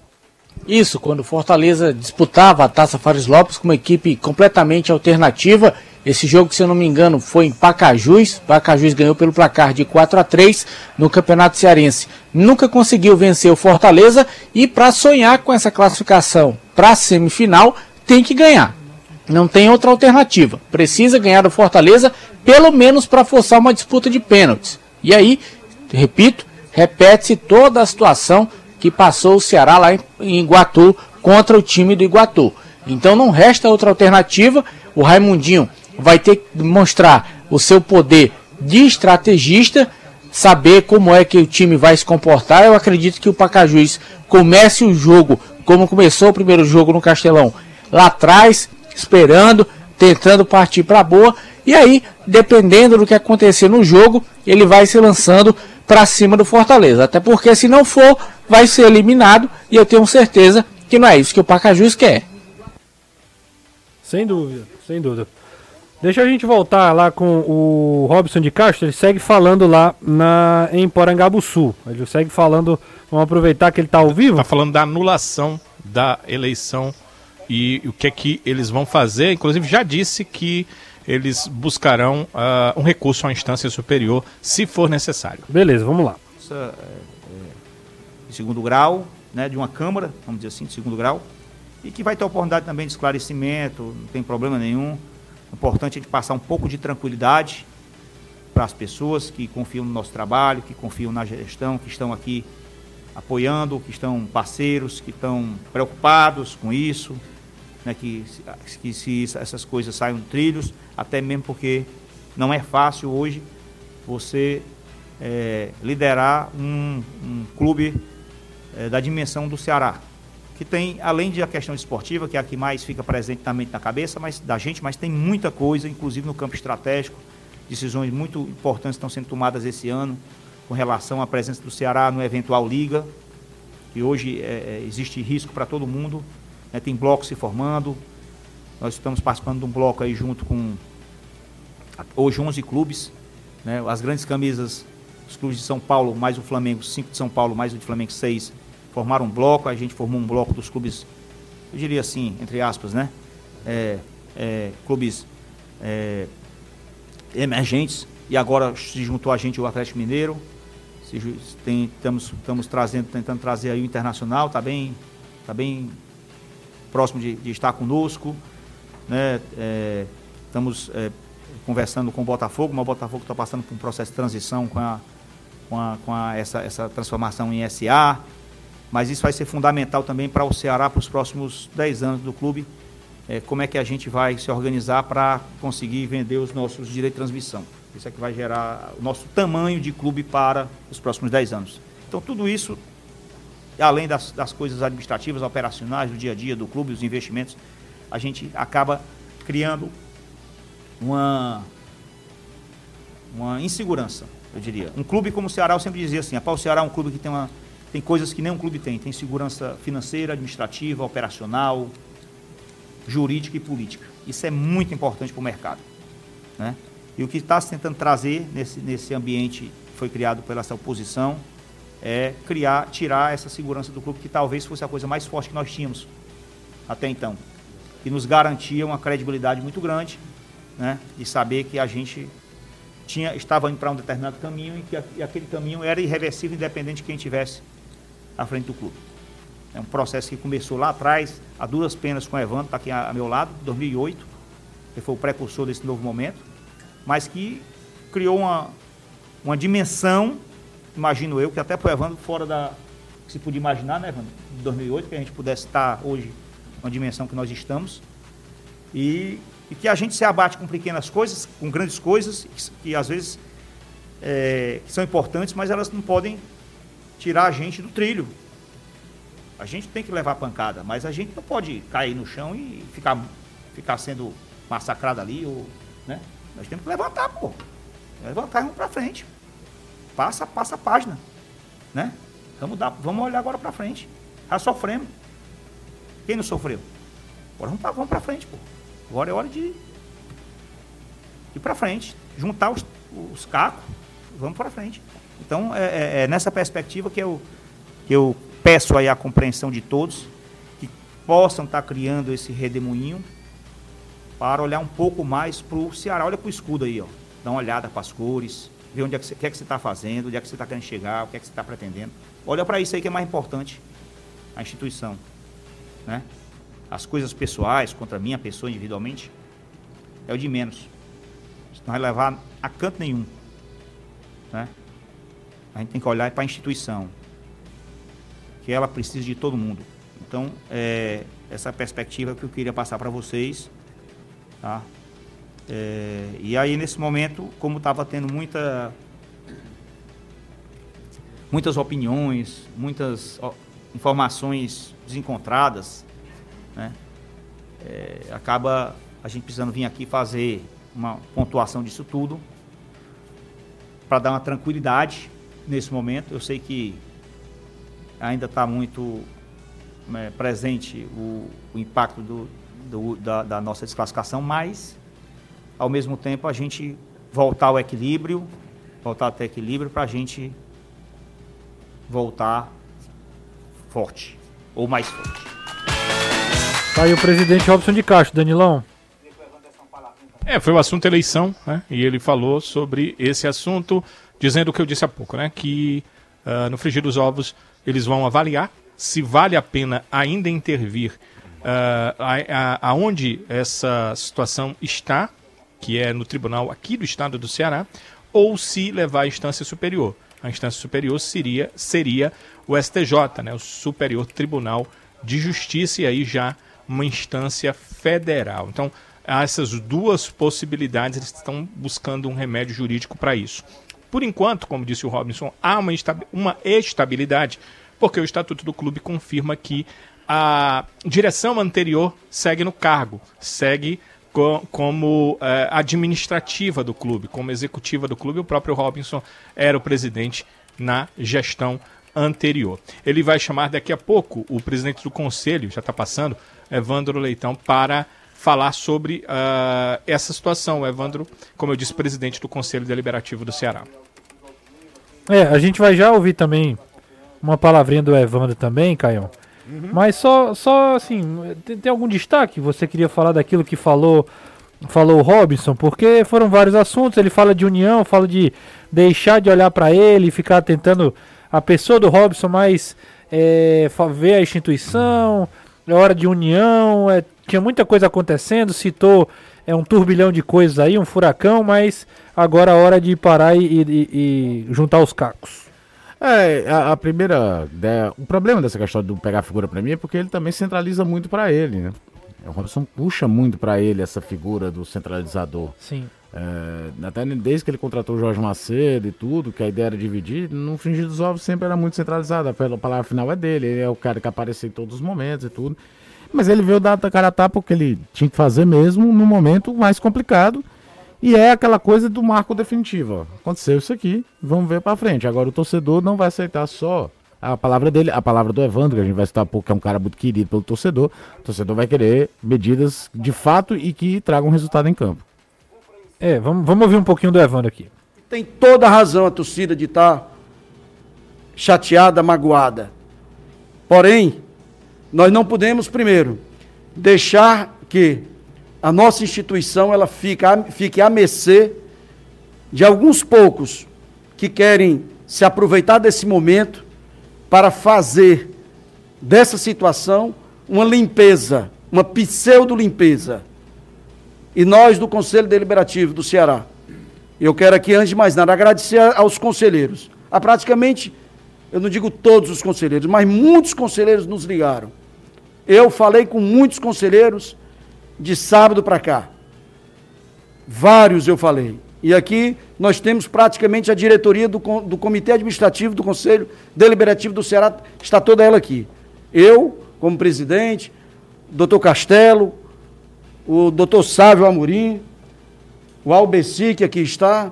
Isso, quando o Fortaleza disputava a Taça Fares Lopes com uma equipe completamente alternativa. Esse jogo, se eu não me engano, foi em Pacajus. Pacajus ganhou pelo placar de 4 a 3 no Campeonato Cearense. Nunca conseguiu vencer o Fortaleza e para sonhar com essa classificação para a semifinal, tem que ganhar. Não tem outra alternativa. Precisa ganhar o Fortaleza, pelo menos para forçar uma disputa de pênaltis. E aí, repito, repete-se toda a situação que passou o Ceará lá em Iguatu contra o time do Iguatu. Então não resta outra alternativa. O Raimundinho vai ter que mostrar o seu poder de estrategista, saber como é que o time vai se comportar. Eu acredito que o Pacajus comece o jogo como começou o primeiro jogo no Castelão, lá atrás, esperando, tentando partir para boa. E aí, dependendo do que acontecer no jogo, ele vai se lançando para cima do Fortaleza. Até porque se não for, vai ser eliminado e eu tenho certeza que não é isso que o Pacajus quer. Sem dúvida, sem dúvida. Deixa a gente voltar lá com o Robson de Castro, ele segue falando lá na, em Porangabuçu. Ele segue falando, vamos aproveitar que ele está ao vivo. Está falando da anulação da eleição e o que é que eles vão fazer. Inclusive, já disse que eles buscarão uh, um recurso à instância superior, se for necessário. Beleza, vamos lá. Essa, é, é, de segundo grau, né, de uma Câmara, vamos dizer assim, de segundo grau, e que vai ter oportunidade também de esclarecimento, não tem problema nenhum. É importante a gente passar um pouco de tranquilidade para as pessoas que confiam no nosso trabalho, que confiam na gestão, que estão aqui apoiando, que estão parceiros, que estão preocupados com isso, né, que, que se essas coisas saiam trilhos, até mesmo porque não é fácil hoje você é, liderar um, um clube é, da dimensão do Ceará, que tem, além de a questão esportiva, que é a que mais fica presente na mente na cabeça mas, da gente, mas tem muita coisa, inclusive no campo estratégico, decisões muito importantes estão sendo tomadas esse ano, com relação à presença do Ceará no eventual Liga, que hoje é existe risco para todo mundo, né, tem blocos se formando. Nós estamos participando de um bloco aí junto com hoje 11 clubes, né, as grandes camisas, os clubes de São Paulo, mais o Flamengo, 5 de São Paulo, mais o de Flamengo 6, formaram um bloco, a gente formou um bloco dos clubes, eu diria assim, entre aspas, né? É, é, clubes é, emergentes, e agora se juntou a gente o Atlético Mineiro, estamos, estamos trazendo, tentando trazer aí o Internacional, está bem, tá bem próximo de, de estar conosco. Né? É, estamos é, conversando com o Botafogo, mas o Botafogo está passando por um processo de transição com, a, com, a, com a, essa, essa transformação em SA. Mas isso vai ser fundamental também para o Ceará para os próximos 10 anos do clube. É, como é que a gente vai se organizar para conseguir vender os nossos direitos de transmissão. Isso é que vai gerar o nosso tamanho de clube para os próximos 10 anos. Então, tudo isso, além das, das coisas administrativas, operacionais, do dia a dia do clube, os investimentos, a gente acaba criando uma, uma insegurança, eu diria. Um clube como o Ceará, eu sempre dizia assim, a o Ceará é um clube que tem, uma, tem coisas que nenhum clube tem. Tem segurança financeira, administrativa, operacional, jurídica e política. Isso é muito importante para o mercado. Né? E o que está se tentando trazer nesse, nesse ambiente que foi criado pela essa oposição é criar, tirar essa segurança do clube, que talvez fosse a coisa mais forte que nós tínhamos até então. E nos garantia uma credibilidade muito grande, né, de saber que a gente tinha, estava indo para um determinado caminho e que a, e aquele caminho era irreversível, independente de quem estivesse à frente do clube. É um processo que começou lá atrás, a duras penas com o Evandro, está aqui a, a meu lado, 2008, que foi o precursor desse novo momento mas que criou uma, uma dimensão, imagino eu, que até para o Evandro fora da. que se podia imaginar, né, Evandro? De 2008, que a gente pudesse estar hoje uma dimensão que nós estamos. E, e que a gente se abate com pequenas coisas, com grandes coisas, que, que às vezes é, que são importantes, mas elas não podem tirar a gente do trilho. A gente tem que levar pancada, mas a gente não pode cair no chão e ficar, ficar sendo massacrado ali, ou, né? Nós temos que levantar, pô. Levantar e vamos pra frente. Passa, passa a página. Né? Vamos, dar, vamos olhar agora pra frente. Já sofremos. Quem não sofreu? Agora vamos pra, vamos frente, pô. Agora é hora de ir pra frente. Juntar os, os cacos. Vamos pra frente. Então, é, é, é nessa perspectiva que eu, que eu peço aí a compreensão de todos, que possam estar tá criando esse redemoinho para olhar um pouco mais para o Ceará. Olha para o escudo aí, ó. Dá uma olhada para as cores, ver onde é que você, o que é que você está fazendo, onde é que você está querendo chegar, o que é que você está pretendendo. Olha para isso aí que é mais importante, a instituição. Né? As coisas pessoais contra a minha pessoa individualmente é o de menos. Isso não vai levar a canto nenhum. Né? A gente tem que olhar para a instituição, que ela precisa de todo mundo. Então, é, essa perspectiva que eu queria passar para vocês. Tá? É, e aí, nesse momento, como estava tendo muita, muitas opiniões, muitas ó, informações desencontradas, né? É, acaba a gente precisando vir aqui fazer uma pontuação disso tudo para dar uma tranquilidade nesse momento. Eu sei que ainda está muito é, presente o, o impacto do, do, da, da nossa desclassificação, mas, ao mesmo tempo, a gente voltar ao equilíbrio, voltar até equilíbrio para a gente voltar forte, ou mais forte. Tá aí o presidente Robson de Castro, Danilão. É, foi o assunto eleição, né? E ele falou sobre esse assunto, dizendo o que eu disse há pouco, né? Que uh, no frigir dos ovos eles vão avaliar se vale a pena ainda intervir uh, aonde essa situação está, que é no tribunal aqui do estado do Ceará, ou se levar à instância superior. A instância superior seria, seria o STJ, né, o Superior Tribunal de Justiça, e aí já uma instância federal. Então, há essas duas possibilidades, eles estão buscando um remédio jurídico para isso. Por enquanto, como disse o Robinson, há uma, uma estabilidade, porque o Estatuto do Clube confirma que a direção anterior segue no cargo, segue co como é, administrativa do clube, como executiva do clube. O próprio Robinson era o presidente na gestão anterior. Ele vai chamar daqui a pouco o presidente do conselho, já está passando, Evandro Leitão, para falar sobre uh, essa situação. O Evandro, como eu disse, presidente do Conselho Deliberativo do Ceará. É, a gente vai já ouvir também uma palavrinha do Evandro também, Caio. Uhum. Mas só, só assim, tem, tem, algum destaque? Você queria falar daquilo que falou falou o Robinson? Porque foram vários assuntos. Ele fala de união, fala de deixar de olhar para ele, ficar tentando a pessoa do Robson mais é, ver a instituição, é hora de união, é, tinha muita coisa acontecendo, citou é um turbilhão de coisas aí, um furacão, mas agora é hora de parar e, e, e juntar os cacos. É, a, a primeira. Né, o problema dessa questão de pegar a figura para mim é porque ele também centraliza muito para ele, né? O Robson puxa muito para ele essa figura do centralizador. Sim. É, até desde que ele contratou o Jorge Macedo e tudo, que a ideia era dividir, no fingir dos ovos sempre era muito centralizado. A palavra final é dele, ele é o cara que aparece em todos os momentos e tudo. Mas ele veio dar cara a tapa porque ele tinha que fazer mesmo no momento mais complicado. E é aquela coisa do marco definitivo. Ó. Aconteceu isso aqui, vamos ver para frente. Agora o torcedor não vai aceitar só a palavra dele, a palavra do Evandro, que a gente vai citar pouco, que é um cara muito querido pelo torcedor. O torcedor vai querer medidas de fato e que tragam resultado em campo. É, vamos, vamos ouvir um pouquinho do Evandro aqui. Tem toda a razão a torcida de estar tá chateada, magoada. Porém, nós não podemos, primeiro, deixar que a nossa instituição ela fica, fique a mercê de alguns poucos que querem se aproveitar desse momento para fazer dessa situação uma limpeza, uma pseudo-limpeza. E nós do Conselho Deliberativo do Ceará, eu quero aqui, antes de mais nada, agradecer aos conselheiros. A praticamente, eu não digo todos os conselheiros, mas muitos conselheiros nos ligaram eu falei com muitos conselheiros de sábado para cá. Vários eu falei. E aqui nós temos praticamente a diretoria do, do Comitê Administrativo do Conselho Deliberativo do Ceará, está toda ela aqui. Eu, como presidente, doutor Castelo, o doutor Sávio Amorim, o Albeci, que aqui está,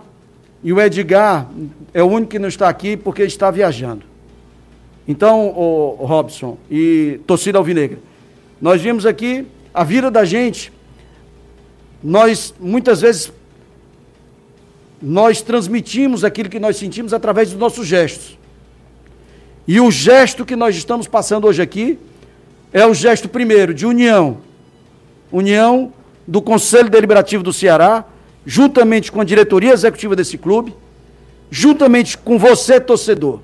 e o Edgar é o único que não está aqui porque está viajando. Então, Robson e torcida alvinegra, nós vimos aqui a vida da gente. Nós muitas vezes nós transmitimos aquilo que nós sentimos através dos nossos gestos. E o gesto que nós estamos passando hoje aqui é o gesto primeiro de união. União do Conselho Deliberativo do Ceará, juntamente com a diretoria executiva desse clube, juntamente com você, torcedor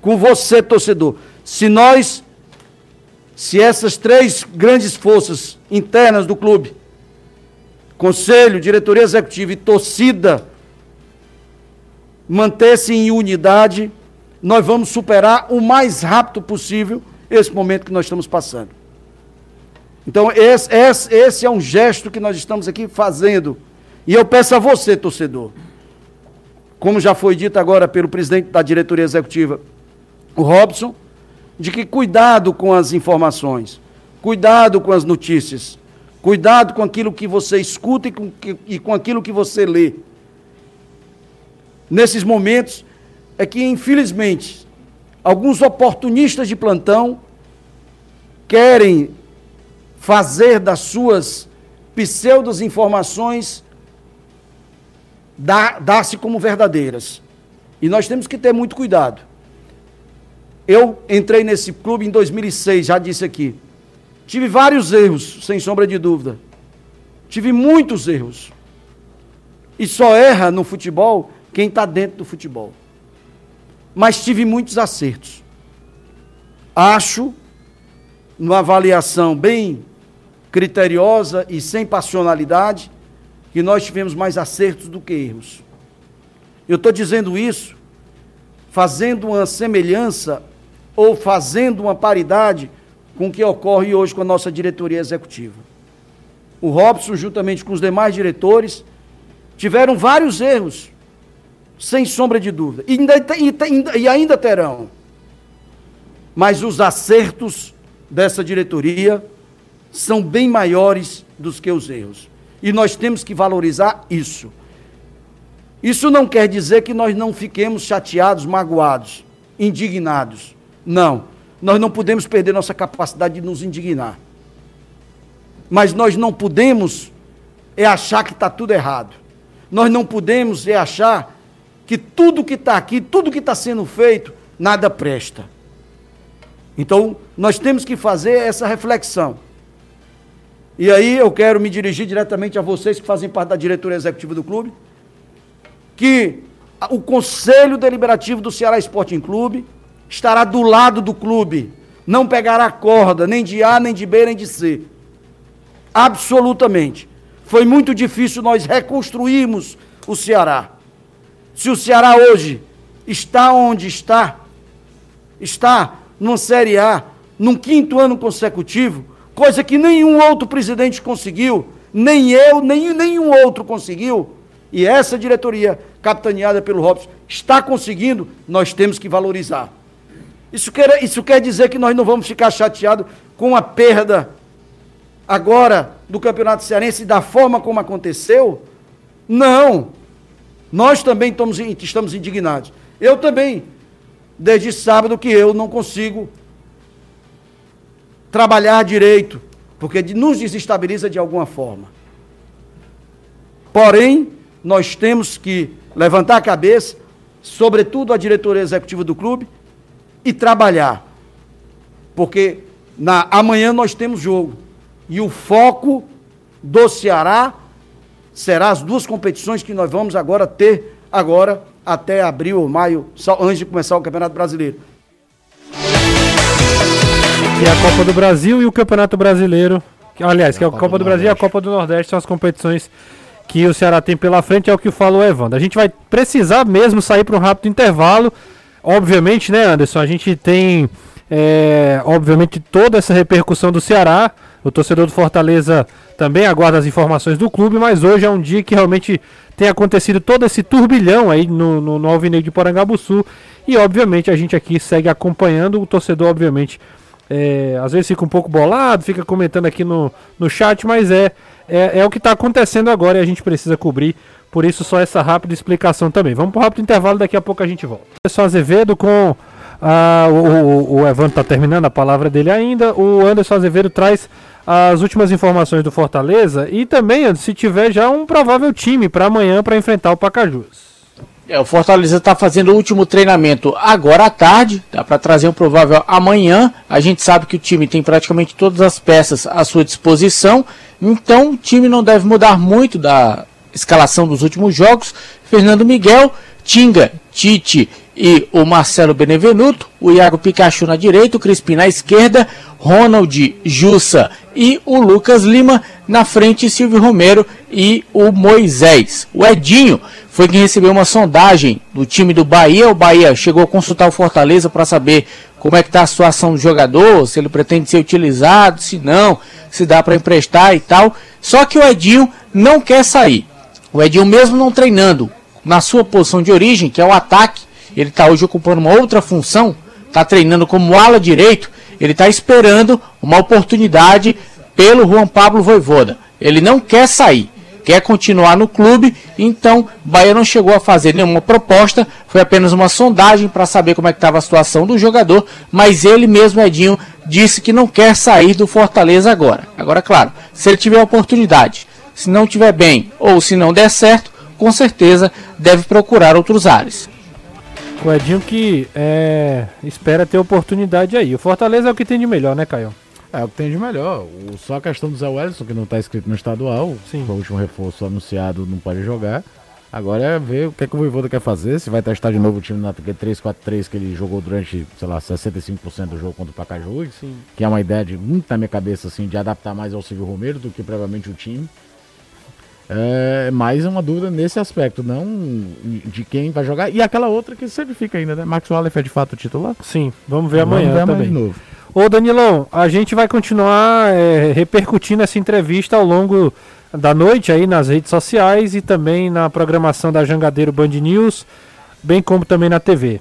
com você, torcedor. Se nós, se essas três grandes forças internas do clube, conselho, diretoria executiva e torcida, mantessem em unidade, nós vamos superar o mais rápido possível esse momento que nós estamos passando. Então, esse, esse, esse é um gesto que nós estamos aqui fazendo. E eu peço a você, torcedor, como já foi dito agora pelo presidente da diretoria executiva, o Robson, de que cuidado com as informações, cuidado com as notícias, cuidado com aquilo que você escuta e com, e com aquilo que você lê. Nesses momentos é que, infelizmente, alguns oportunistas de plantão querem fazer das suas pseudas informações dar-se como verdadeiras. E nós temos que ter muito cuidado. Eu entrei nesse clube em 2006, já disse aqui. Tive vários erros, sem sombra de dúvida. Tive muitos erros. E só erra no futebol quem está dentro do futebol. Mas tive muitos acertos. Acho, numa avaliação bem criteriosa e sem passionalidade, que nós tivemos mais acertos do que erros. Eu estou dizendo isso fazendo uma semelhança ou fazendo uma paridade com o que ocorre hoje com a nossa diretoria executiva. O Robson, juntamente com os demais diretores, tiveram vários erros, sem sombra de dúvida, e ainda, e ainda terão. Mas os acertos dessa diretoria são bem maiores dos que os erros. E nós temos que valorizar isso. Isso não quer dizer que nós não fiquemos chateados, magoados, indignados. Não. Nós não podemos perder nossa capacidade de nos indignar. Mas nós não podemos é achar que está tudo errado. Nós não podemos é achar que tudo que está aqui, tudo que está sendo feito, nada presta. Então, nós temos que fazer essa reflexão. E aí eu quero me dirigir diretamente a vocês que fazem parte da diretoria executiva do clube, que o Conselho Deliberativo do Ceará Sporting Clube estará do lado do clube, não pegará corda, nem de A, nem de B, nem de C. Absolutamente. Foi muito difícil nós reconstruirmos o Ceará. Se o Ceará hoje está onde está, está numa Série A, num quinto ano consecutivo, coisa que nenhum outro presidente conseguiu, nem eu, nem nenhum outro conseguiu, e essa diretoria, capitaneada pelo Robson, está conseguindo, nós temos que valorizar. Isso quer, isso quer dizer que nós não vamos ficar chateados com a perda agora do Campeonato Cearense da forma como aconteceu? Não. Nós também estamos, estamos indignados. Eu também, desde sábado, que eu não consigo trabalhar direito, porque nos desestabiliza de alguma forma. Porém, nós temos que levantar a cabeça, sobretudo a diretoria executiva do clube, e trabalhar. Porque na, amanhã nós temos jogo. E o foco do Ceará será as duas competições que nós vamos agora ter agora até abril ou maio, antes de começar o Campeonato Brasileiro. É a Copa do Brasil e o Campeonato Brasileiro. Que, aliás, que é a Copa do Brasil e a Copa do Nordeste são as competições que o Ceará tem pela frente, é o que fala o Evandro. A gente vai precisar mesmo sair para um rápido intervalo. Obviamente, né, Anderson? A gente tem, é, obviamente, toda essa repercussão do Ceará. O torcedor do Fortaleza também aguarda as informações do clube, mas hoje é um dia que realmente tem acontecido todo esse turbilhão aí no, no, no Alvinegro de Porangabuçu. E, obviamente, a gente aqui segue acompanhando. O torcedor, obviamente, é, às vezes fica um pouco bolado, fica comentando aqui no, no chat, mas é, é, é o que está acontecendo agora e a gente precisa cobrir. Por isso, só essa rápida explicação também. Vamos para o rápido intervalo, daqui a pouco a gente volta. Pessoal Azevedo com. Ah, o, o, o Evandro está terminando a palavra dele ainda. O Anderson Azevedo traz as últimas informações do Fortaleza e também, se tiver já um provável time para amanhã para enfrentar o Pacajus. É, o Fortaleza está fazendo o último treinamento agora à tarde, dá para trazer um provável amanhã. A gente sabe que o time tem praticamente todas as peças à sua disposição, então o time não deve mudar muito da escalação dos últimos jogos. Fernando Miguel, Tinga, Tite e o Marcelo Benevenuto, o Iago Pikachu na direita, o Crispim na esquerda, Ronald Jussa e o Lucas Lima na frente, Silvio Romero e o Moisés. O Edinho foi quem recebeu uma sondagem do time do Bahia. O Bahia chegou a consultar o Fortaleza para saber como é que está a situação do jogador, se ele pretende ser utilizado, se não, se dá para emprestar e tal. Só que o Edinho não quer sair. O Edinho mesmo não treinando na sua posição de origem, que é o ataque, ele está hoje ocupando uma outra função, está treinando como ala direito, ele está esperando uma oportunidade pelo Juan Pablo Voivoda. Ele não quer sair quer continuar no clube, então Bahia não chegou a fazer nenhuma proposta, foi apenas uma sondagem para saber como é estava a situação do jogador, mas ele mesmo, Edinho, disse que não quer sair do Fortaleza agora. Agora, claro, se ele tiver oportunidade, se não tiver bem ou se não der certo, com certeza deve procurar outros ares. O Edinho que é, espera ter oportunidade aí. O Fortaleza é o que tem de melhor, né, Caio? É o que tem de melhor. O, só a questão do Zé Wellington, que não está escrito no estadual, Sim. foi o último reforço anunciado, não pode jogar. Agora é ver o que, é que o Voivoda quer fazer, se vai testar de novo o time na 3-4-3 que ele jogou durante, sei lá, 65% do jogo contra o Pacajus, Sim. que é uma ideia de muito na minha cabeça, assim, de adaptar mais ao Silvio Romero do que provavelmente o time. É mais uma dúvida nesse aspecto, não de quem vai jogar. E aquela outra que sempre fica ainda, né? Max Wallace é de fato o titular? Sim, vamos ver vamos amanhã ver também. de novo. Ô Danilão, a gente vai continuar é, repercutindo essa entrevista ao longo da noite aí nas redes sociais e também na programação da Jangadeiro Band News, bem como também na TV.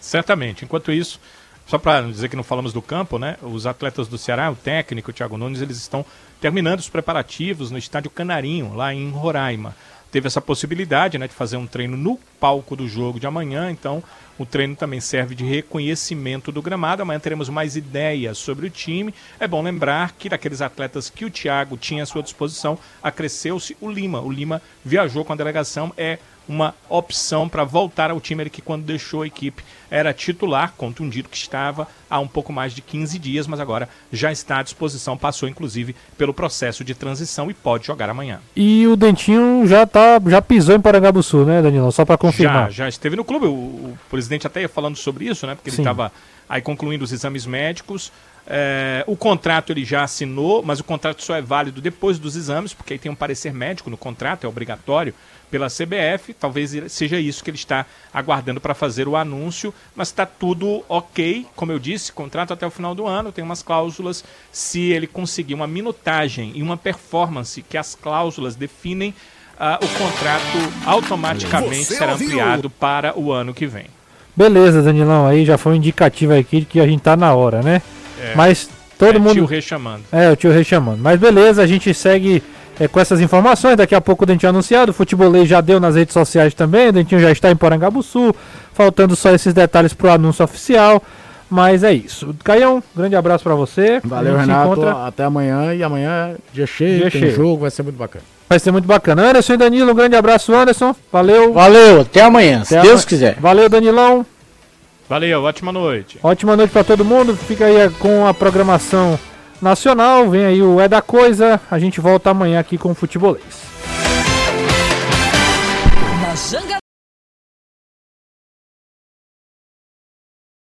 Certamente. Enquanto isso, só para dizer que não falamos do campo, né? Os atletas do Ceará, o técnico, o Thiago Nunes, eles estão terminando os preparativos no estádio Canarinho, lá em Roraima. Teve essa possibilidade né, de fazer um treino no palco do jogo de amanhã, então o treino também serve de reconhecimento do gramado. Amanhã teremos mais ideias sobre o time. É bom lembrar que daqueles atletas que o Thiago tinha à sua disposição, acresceu-se o Lima. O Lima viajou com a delegação, é uma opção para voltar ao time ele que quando deixou a equipe era titular, contundido que estava há um pouco mais de 15 dias, mas agora já está à disposição, passou inclusive pelo processo de transição e pode jogar amanhã. E o Dentinho já tá, já pisou em Parangabuçu, né, Danilo? Só para confirmar. Já, já esteve no clube, o, o, presidente até ia falando sobre isso, né, porque ele estava aí concluindo os exames médicos. É, o contrato ele já assinou, mas o contrato só é válido depois dos exames, porque aí tem um parecer médico no contrato, é obrigatório pela CBF. Talvez seja isso que ele está aguardando para fazer o anúncio, mas está tudo ok. Como eu disse, contrato até o final do ano, tem umas cláusulas. Se ele conseguir uma minutagem e uma performance que as cláusulas definem, uh, o contrato automaticamente Você será ouviu? ampliado para o ano que vem. Beleza, Danilão, aí já foi um indicativo aqui de que a gente tá na hora, né? É, Mas todo é, mundo. O tio Rei chamando. É, o tio Rei chamando. Mas beleza, a gente segue é, com essas informações. Daqui a pouco o Dentinho anunciado, o Futebolês já deu nas redes sociais também, o Dentinho já está em Porangabuçu, faltando só esses detalhes para o anúncio oficial. Mas é isso. Caião, grande abraço para você. Valeu, Renato. Encontra... Até amanhã. E amanhã, dia cheio, dia tem cheio. jogo, vai ser muito bacana. Vai ser muito bacana. Anderson e Danilo, um grande abraço, Anderson. Valeu. Valeu, até amanhã, até se Deus quiser. Valeu, Danilão. Valeu, ótima noite. Ótima noite para todo mundo. Fica aí com a programação nacional. Vem aí o É da Coisa. A gente volta amanhã aqui com o Futebolês.